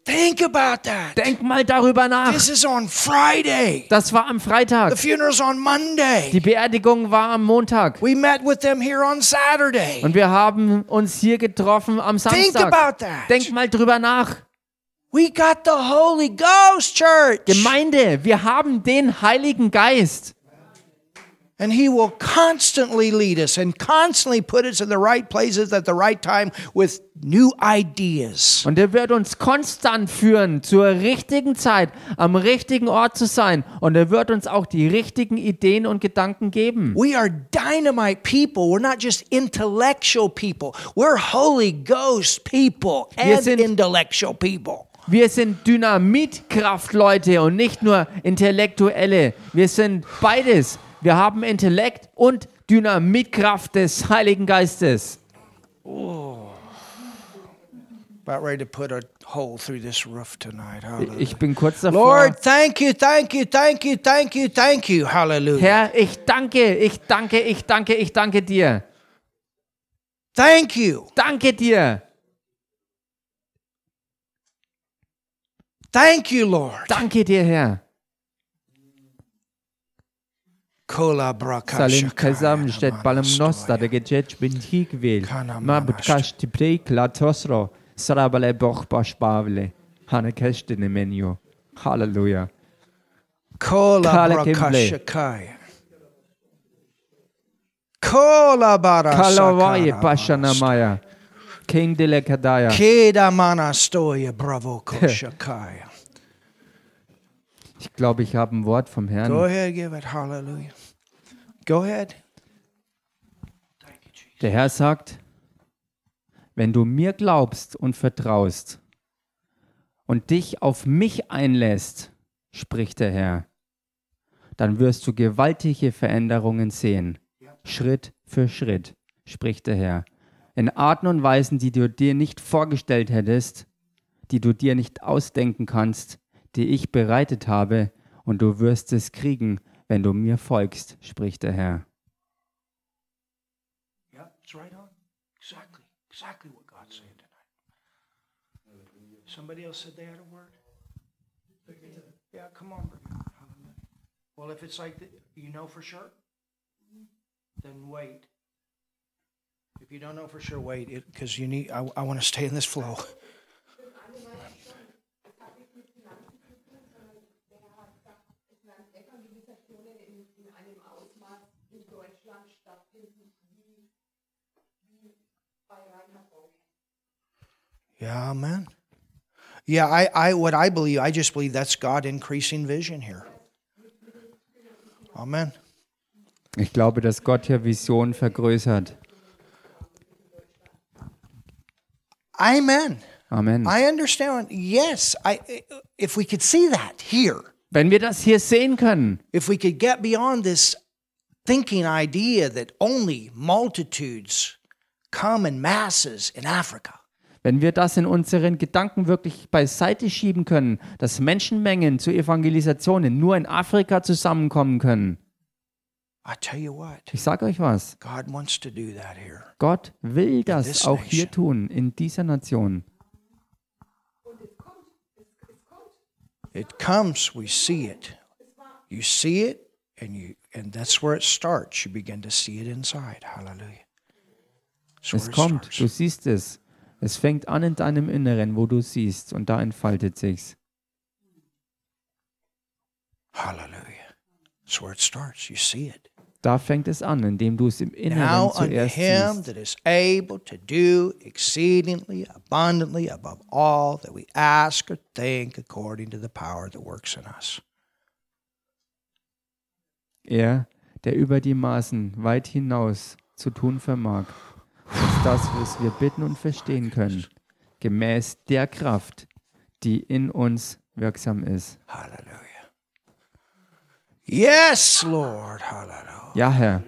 Think about that. Denk mal darüber nach. This is on Friday. Das war am Freitag. The funeral's on Die Monday. Beerdigung war am Montag. We met with them here on Saturday. Und wir haben uns hier getroffen am Think Samstag. about that. Denk mal drüber nach. We got the Holy Ghost, church. Gemeinde, wir haben den Heiligen Geist. And He will constantly lead us and constantly put us in the right places at the right time with new ideas. Und er wird uns konstant führen, zur richtigen Zeit, am richtigen Ort zu sein. Und er wird uns auch die richtigen Ideen und Gedanken geben. We are dynamite people. We're not just intellectual people. We're Holy Ghost people and sind- intellectual people. Wir sind Dynamitkraftleute und nicht nur Intellektuelle. Wir sind beides. Wir haben Intellekt und Dynamitkraft des Heiligen Geistes. About ready to put a hole through this roof tonight. Hallelujah. Ich bin kurz davor. Lord, thank you, thank you, thank you, thank you, thank you. Hallelujah. Herr, ich danke, ich danke, ich danke, ich danke dir. Thank you. Danke dir. Thank you, Lord. Danke dir, Herr. Kola Salim Kazam steht balam nosta de gecec bin higvel. Ma butkash ti prekla tosro. Sarabale boch bashbavle. Hane kestene menio. Halleluja. Kola Kala Kimble. Brakashakaya. Kola Kalawaye Barasakara. Pashanamaya. King de la Kadaya. Keda Manastoya Bravo Koshakaya. Ich glaube, ich habe ein Wort vom Go Herrn. ahead, give it. Hallelujah. Go ahead. Der Herr sagt, wenn du mir glaubst und vertraust und dich auf mich einlässt, spricht der Herr, dann wirst du gewaltige Veränderungen sehen. Schritt für Schritt, spricht der Herr. In Arten und Weisen, die du dir nicht vorgestellt hättest, die du dir nicht ausdenken kannst, die ich bereitet habe, und du wirst es kriegen, wenn du mir folgst, spricht der Herr. Yeah, it's right on. Exactly. Exactly what God's saying tonight. Somebody said they had a word? Yeah, come on, brother. Well, if it's like that, you know for sure? Then wait. If you don't know for sure, wait, because you need. I, I want to stay in this flow. Yeah, amen. Yeah, I, I what I believe, I just believe that's God increasing vision here. Amen. Ich glaube, dass Gott hier Vision vergrößert. Amen. Amen. I understand. Yes, I if we could see that here, Wenn wir das hier sehen können, if we could get beyond this thinking idea that only multitudes come in masses in Africa. wenn wir das in unseren Gedanken wirklich beiseite schieben können, dass Menschenmengen zu Evangelisationen nur in Afrika zusammenkommen können. I tell you what, Ich sage euch was, God wants to do that here. Gott will das auch hier tun, in dieser Nation. It comes, we see it. You see it, and you and that's where it starts. You begin to see it inside. Hallelujah. Es it kommt, starts. du siehst es. Es fängt an in deinem Inneren, wo du siehst, und da entfaltet sich's. Hallelujah. That's where it starts. You see it. Da fängt es an, indem du es im Inneren Now unto zuerst him siehst. that is able to do exceedingly abundantly above all that we ask or think according to the power that works in us. Er, der über die Maßen weit hinaus zu tun vermag, als das, was wir bitten und verstehen können, gemäß der Kraft, die in uns wirksam ist. Hallelujah. Yes, Lord. Hallelujah. Ja, Herr.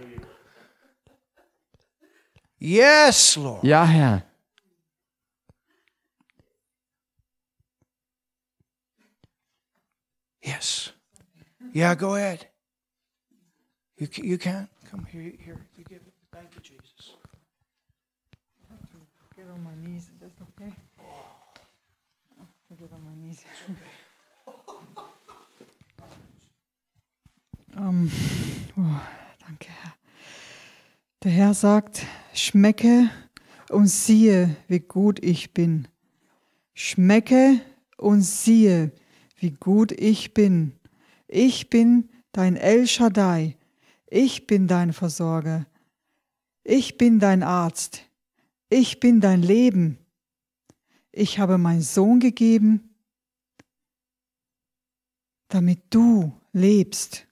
Yes, Lord. Ja, Herr. Yes. Yeah, go ahead. You can, you can come here. Here, you give it. Thank you, Jesus. Get on my knees. That's okay. I'll get on my knees. (laughs) ähm, oh, danke, Herr. Der Herr sagt, schmecke und siehe, wie gut ich bin. Schmecke und siehe, wie gut ich bin. Ich bin dein El Shaddai. Ich bin dein Versorger. Ich bin dein Arzt. Ich bin dein Leben. Ich habe meinen Sohn gegeben, damit du lebst.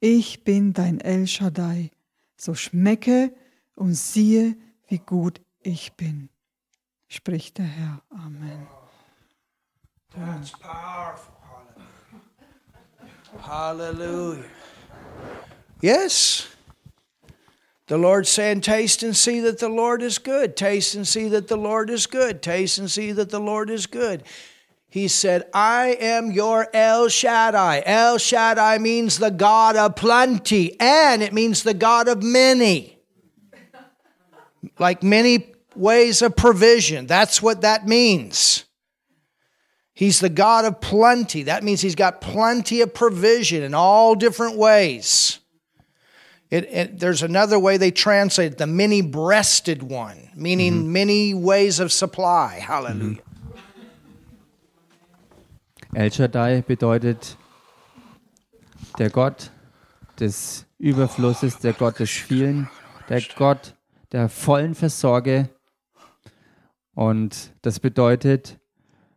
Ich bin dein El Shaddai. So schmecke und siehe, wie gut ich bin, spricht der Herr. Amen. That's powerful. Hallelujah. Yes. The Lord saying, Taste and see that the Lord is good. Taste and see that the Lord is good. Taste and see that the Lord is good. He said, I am your El Shaddai. El Shaddai means the God of plenty, and it means the God of many. Like many ways of provision. That's what that means. He's the God of plenty. That means he's got plenty of provision in all different ways. It, it- there's another way they translate it, the many breasted one, meaning mm-hmm. many ways of supply. Hallelujah. El Shaddai bedeutet der Gott des Überflusses, der Gott des vielen, der Gott der vollen Versorge. Und das bedeutet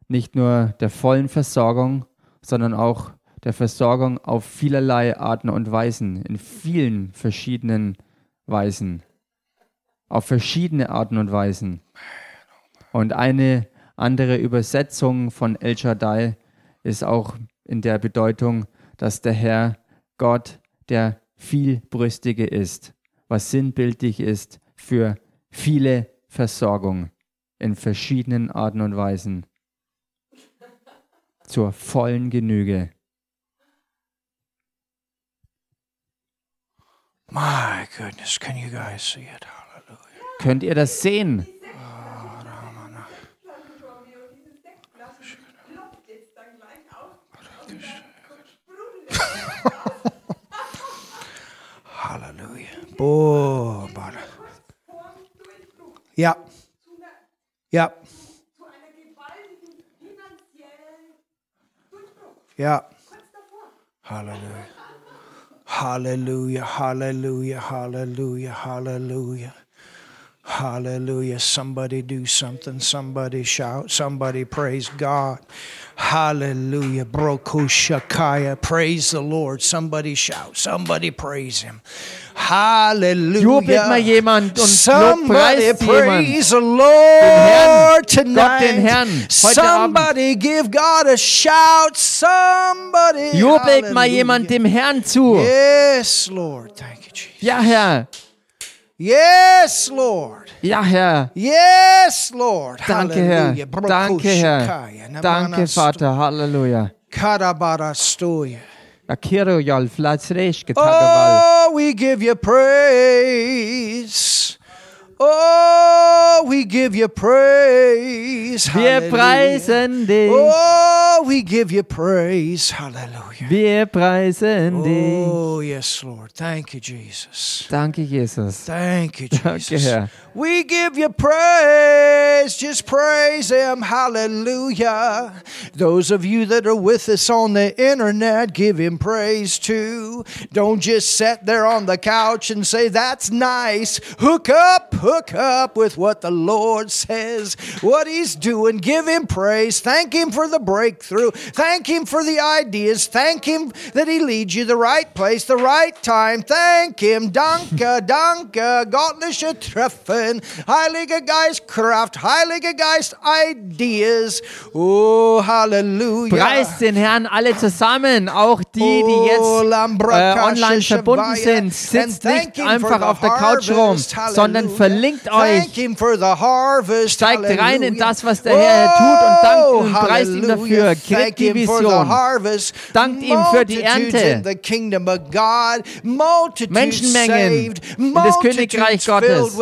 nicht nur der vollen Versorgung, sondern auch der Versorgung auf vielerlei Arten und Weisen, in vielen verschiedenen Weisen, auf verschiedene Arten und Weisen. Und eine andere Übersetzung von El Shaddai ist auch in der Bedeutung, dass der Herr Gott der vielbrüstige ist, was sinnbildlich ist für viele Versorgung in verschiedenen Arten und Weisen zur vollen Genüge. My goodness, can you guys see it? Hallelujah. Könnt ihr das sehen? Oh, but Ja. Ja. Ja. Halleluja. Hallelujah, hallelujah, hallelujah, hallelujah. Hallelujah. Somebody do something. Somebody shout. Somebody praise God. Hallelujah. Brokushakaya. Praise the Lord. Somebody shout. Somebody praise him. Hallelujah. Jubelt mal jemand und Somebody praise the Lord tonight. Gott den Herrn, heute Somebody give God a shout. Somebody. Jubelt mal jemand dem Herrn zu. Yes, Lord. Thank you, Jesus. Ja, Herr. Yes, Lord. Ja, Herr. Yes, Lord. Danke, Herr. Danke, Herr. Danke, Vater. Halleluja. Karabarastoya. Akiro jol flatsreshke tagaval. Oh, we give you praise. Oh, we give you praise. Wir preisen dich. Oh, we give you praise. Hallelujah. Wir preisen dich. Oh, yes, Lord. Thank you, Jesus. Danke, Jesus. Thank you, Danke, Jesus. Herr. We give you praise. Just praise Him. Hallelujah. Those of you that are with us on the internet, give Him praise too. Don't just sit there on the couch and say, That's nice. Hook up, hook up with what the Lord says, what He's doing. Give Him praise. Thank Him for the breakthrough. Thank Him for the ideas. Thank Him that He leads you the right place, the right time. Thank Him. Danke, danke. Gottliche Treffen. Heilige Geist Kraft. Heilige Geist Ideas. Oh, Halleluja. Preist den Herrn alle zusammen, auch die, die Oh, jetzt äh, online verbunden sind. Sitzt nicht einfach auf der Couch rum, sondern verlinkt euch. Steigt rein in das, was der Herr tut und dankt Oh, ihm und preist ihm dafür. Kriegt die Vision. Dankt ihm für die Ernte. Menschenmengen in das Königreich Gottes.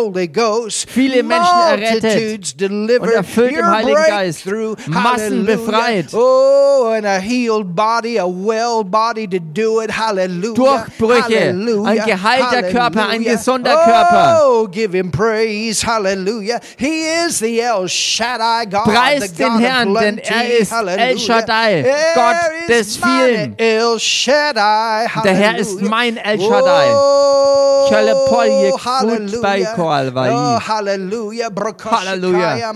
Holy Ghost. Viele Menschen errettet delivered. und erfüllt im Heiligen Geist. Massen befreit. Oh, and a healed body, a well body to do it. Hallelujah. Durchbrüche. Hallelujah. Ein geheilter Körper, ein gesunder Körper. Oh, give him praise. Hallelujah. He is the El Shaddai God. Preist the den Herrn, of denn er ist. El Shaddai, Gott des Vielen. El Shaddai. Der Herr ist mein El Shaddai. Oh, hallelujah. Koalvai. Oh, hallelujah. Halleluja.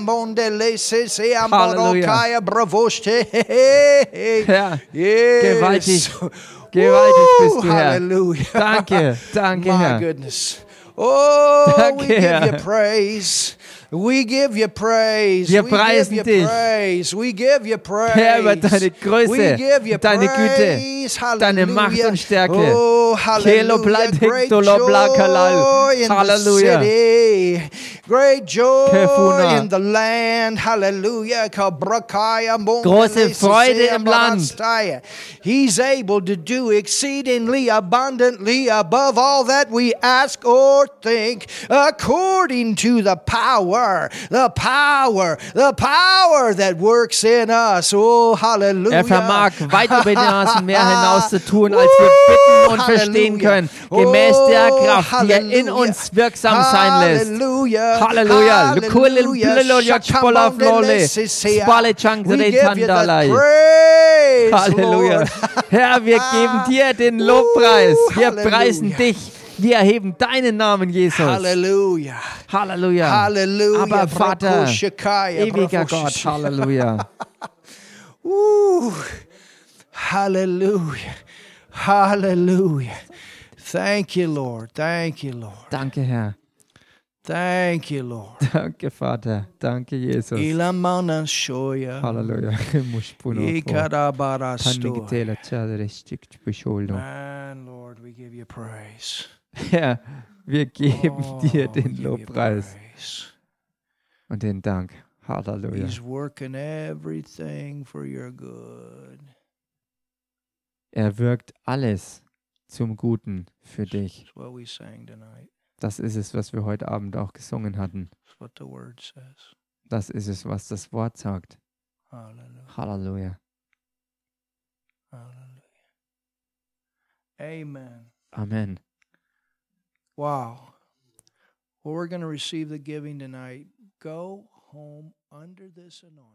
Sese Halleluja. (laughs) Yes. gewaltig, gewaltig bist du, Herr. Hallelujah. Danke, (laughs) danke, My Herr. goodness. Oh, Danke, we give Herr. you praise. We give you praise. Wir preisen dich. praise. We give you praise. Herr, über deine Größe, deine Güte. Deine Macht und Stärke. Oh, Halleluja. city. Great joy Kefuna. in the land. Hallelujah. Große Freude im Land. He's able to do exceedingly abundantly above all that we ask or think, according to the power, the power, the power that works in us. Oh, hallelujah. Er vermag weit über die Nasen mehr (laughs) hinaus zu tun, als wir bitten und verstehen können, gemäß der Kraft, die er in uns wirksam sein lässt. Halleluja. Halleluja. Halleluja. Herr, wir geben dir den Lobpreis. Wir preisen dich. Wir erheben deinen Namen, Jesus. Halleluja. Halleluja. Halleluja. Aber Vater, ewiger Gott. Halleluja. (laughs) Ooh. Hallelujah. Hallelujah. Thank you, Lord. Thank you, Lord. Danke, Herr. Thank you, Lord. Danke, Vater. Danke, Jesus. Ilamana shoya. Halleluja. (laughs) Man, Lord, we give you praise. Herr, wir geben Oh, dir den Lobpreis und den Dank. Halleluja. He's working everything for your good. Er wirkt alles zum Guten für dich. That's what we sang tonight. Das ist es, was wir heute Abend auch gesungen hatten. That's what the word says. Das ist es, was das Wort sagt. Hallelujah. Halleluja. Hallelujah. Amen. Amen. Wow. Well, we're going to receive the giving tonight. Go home under this anointing.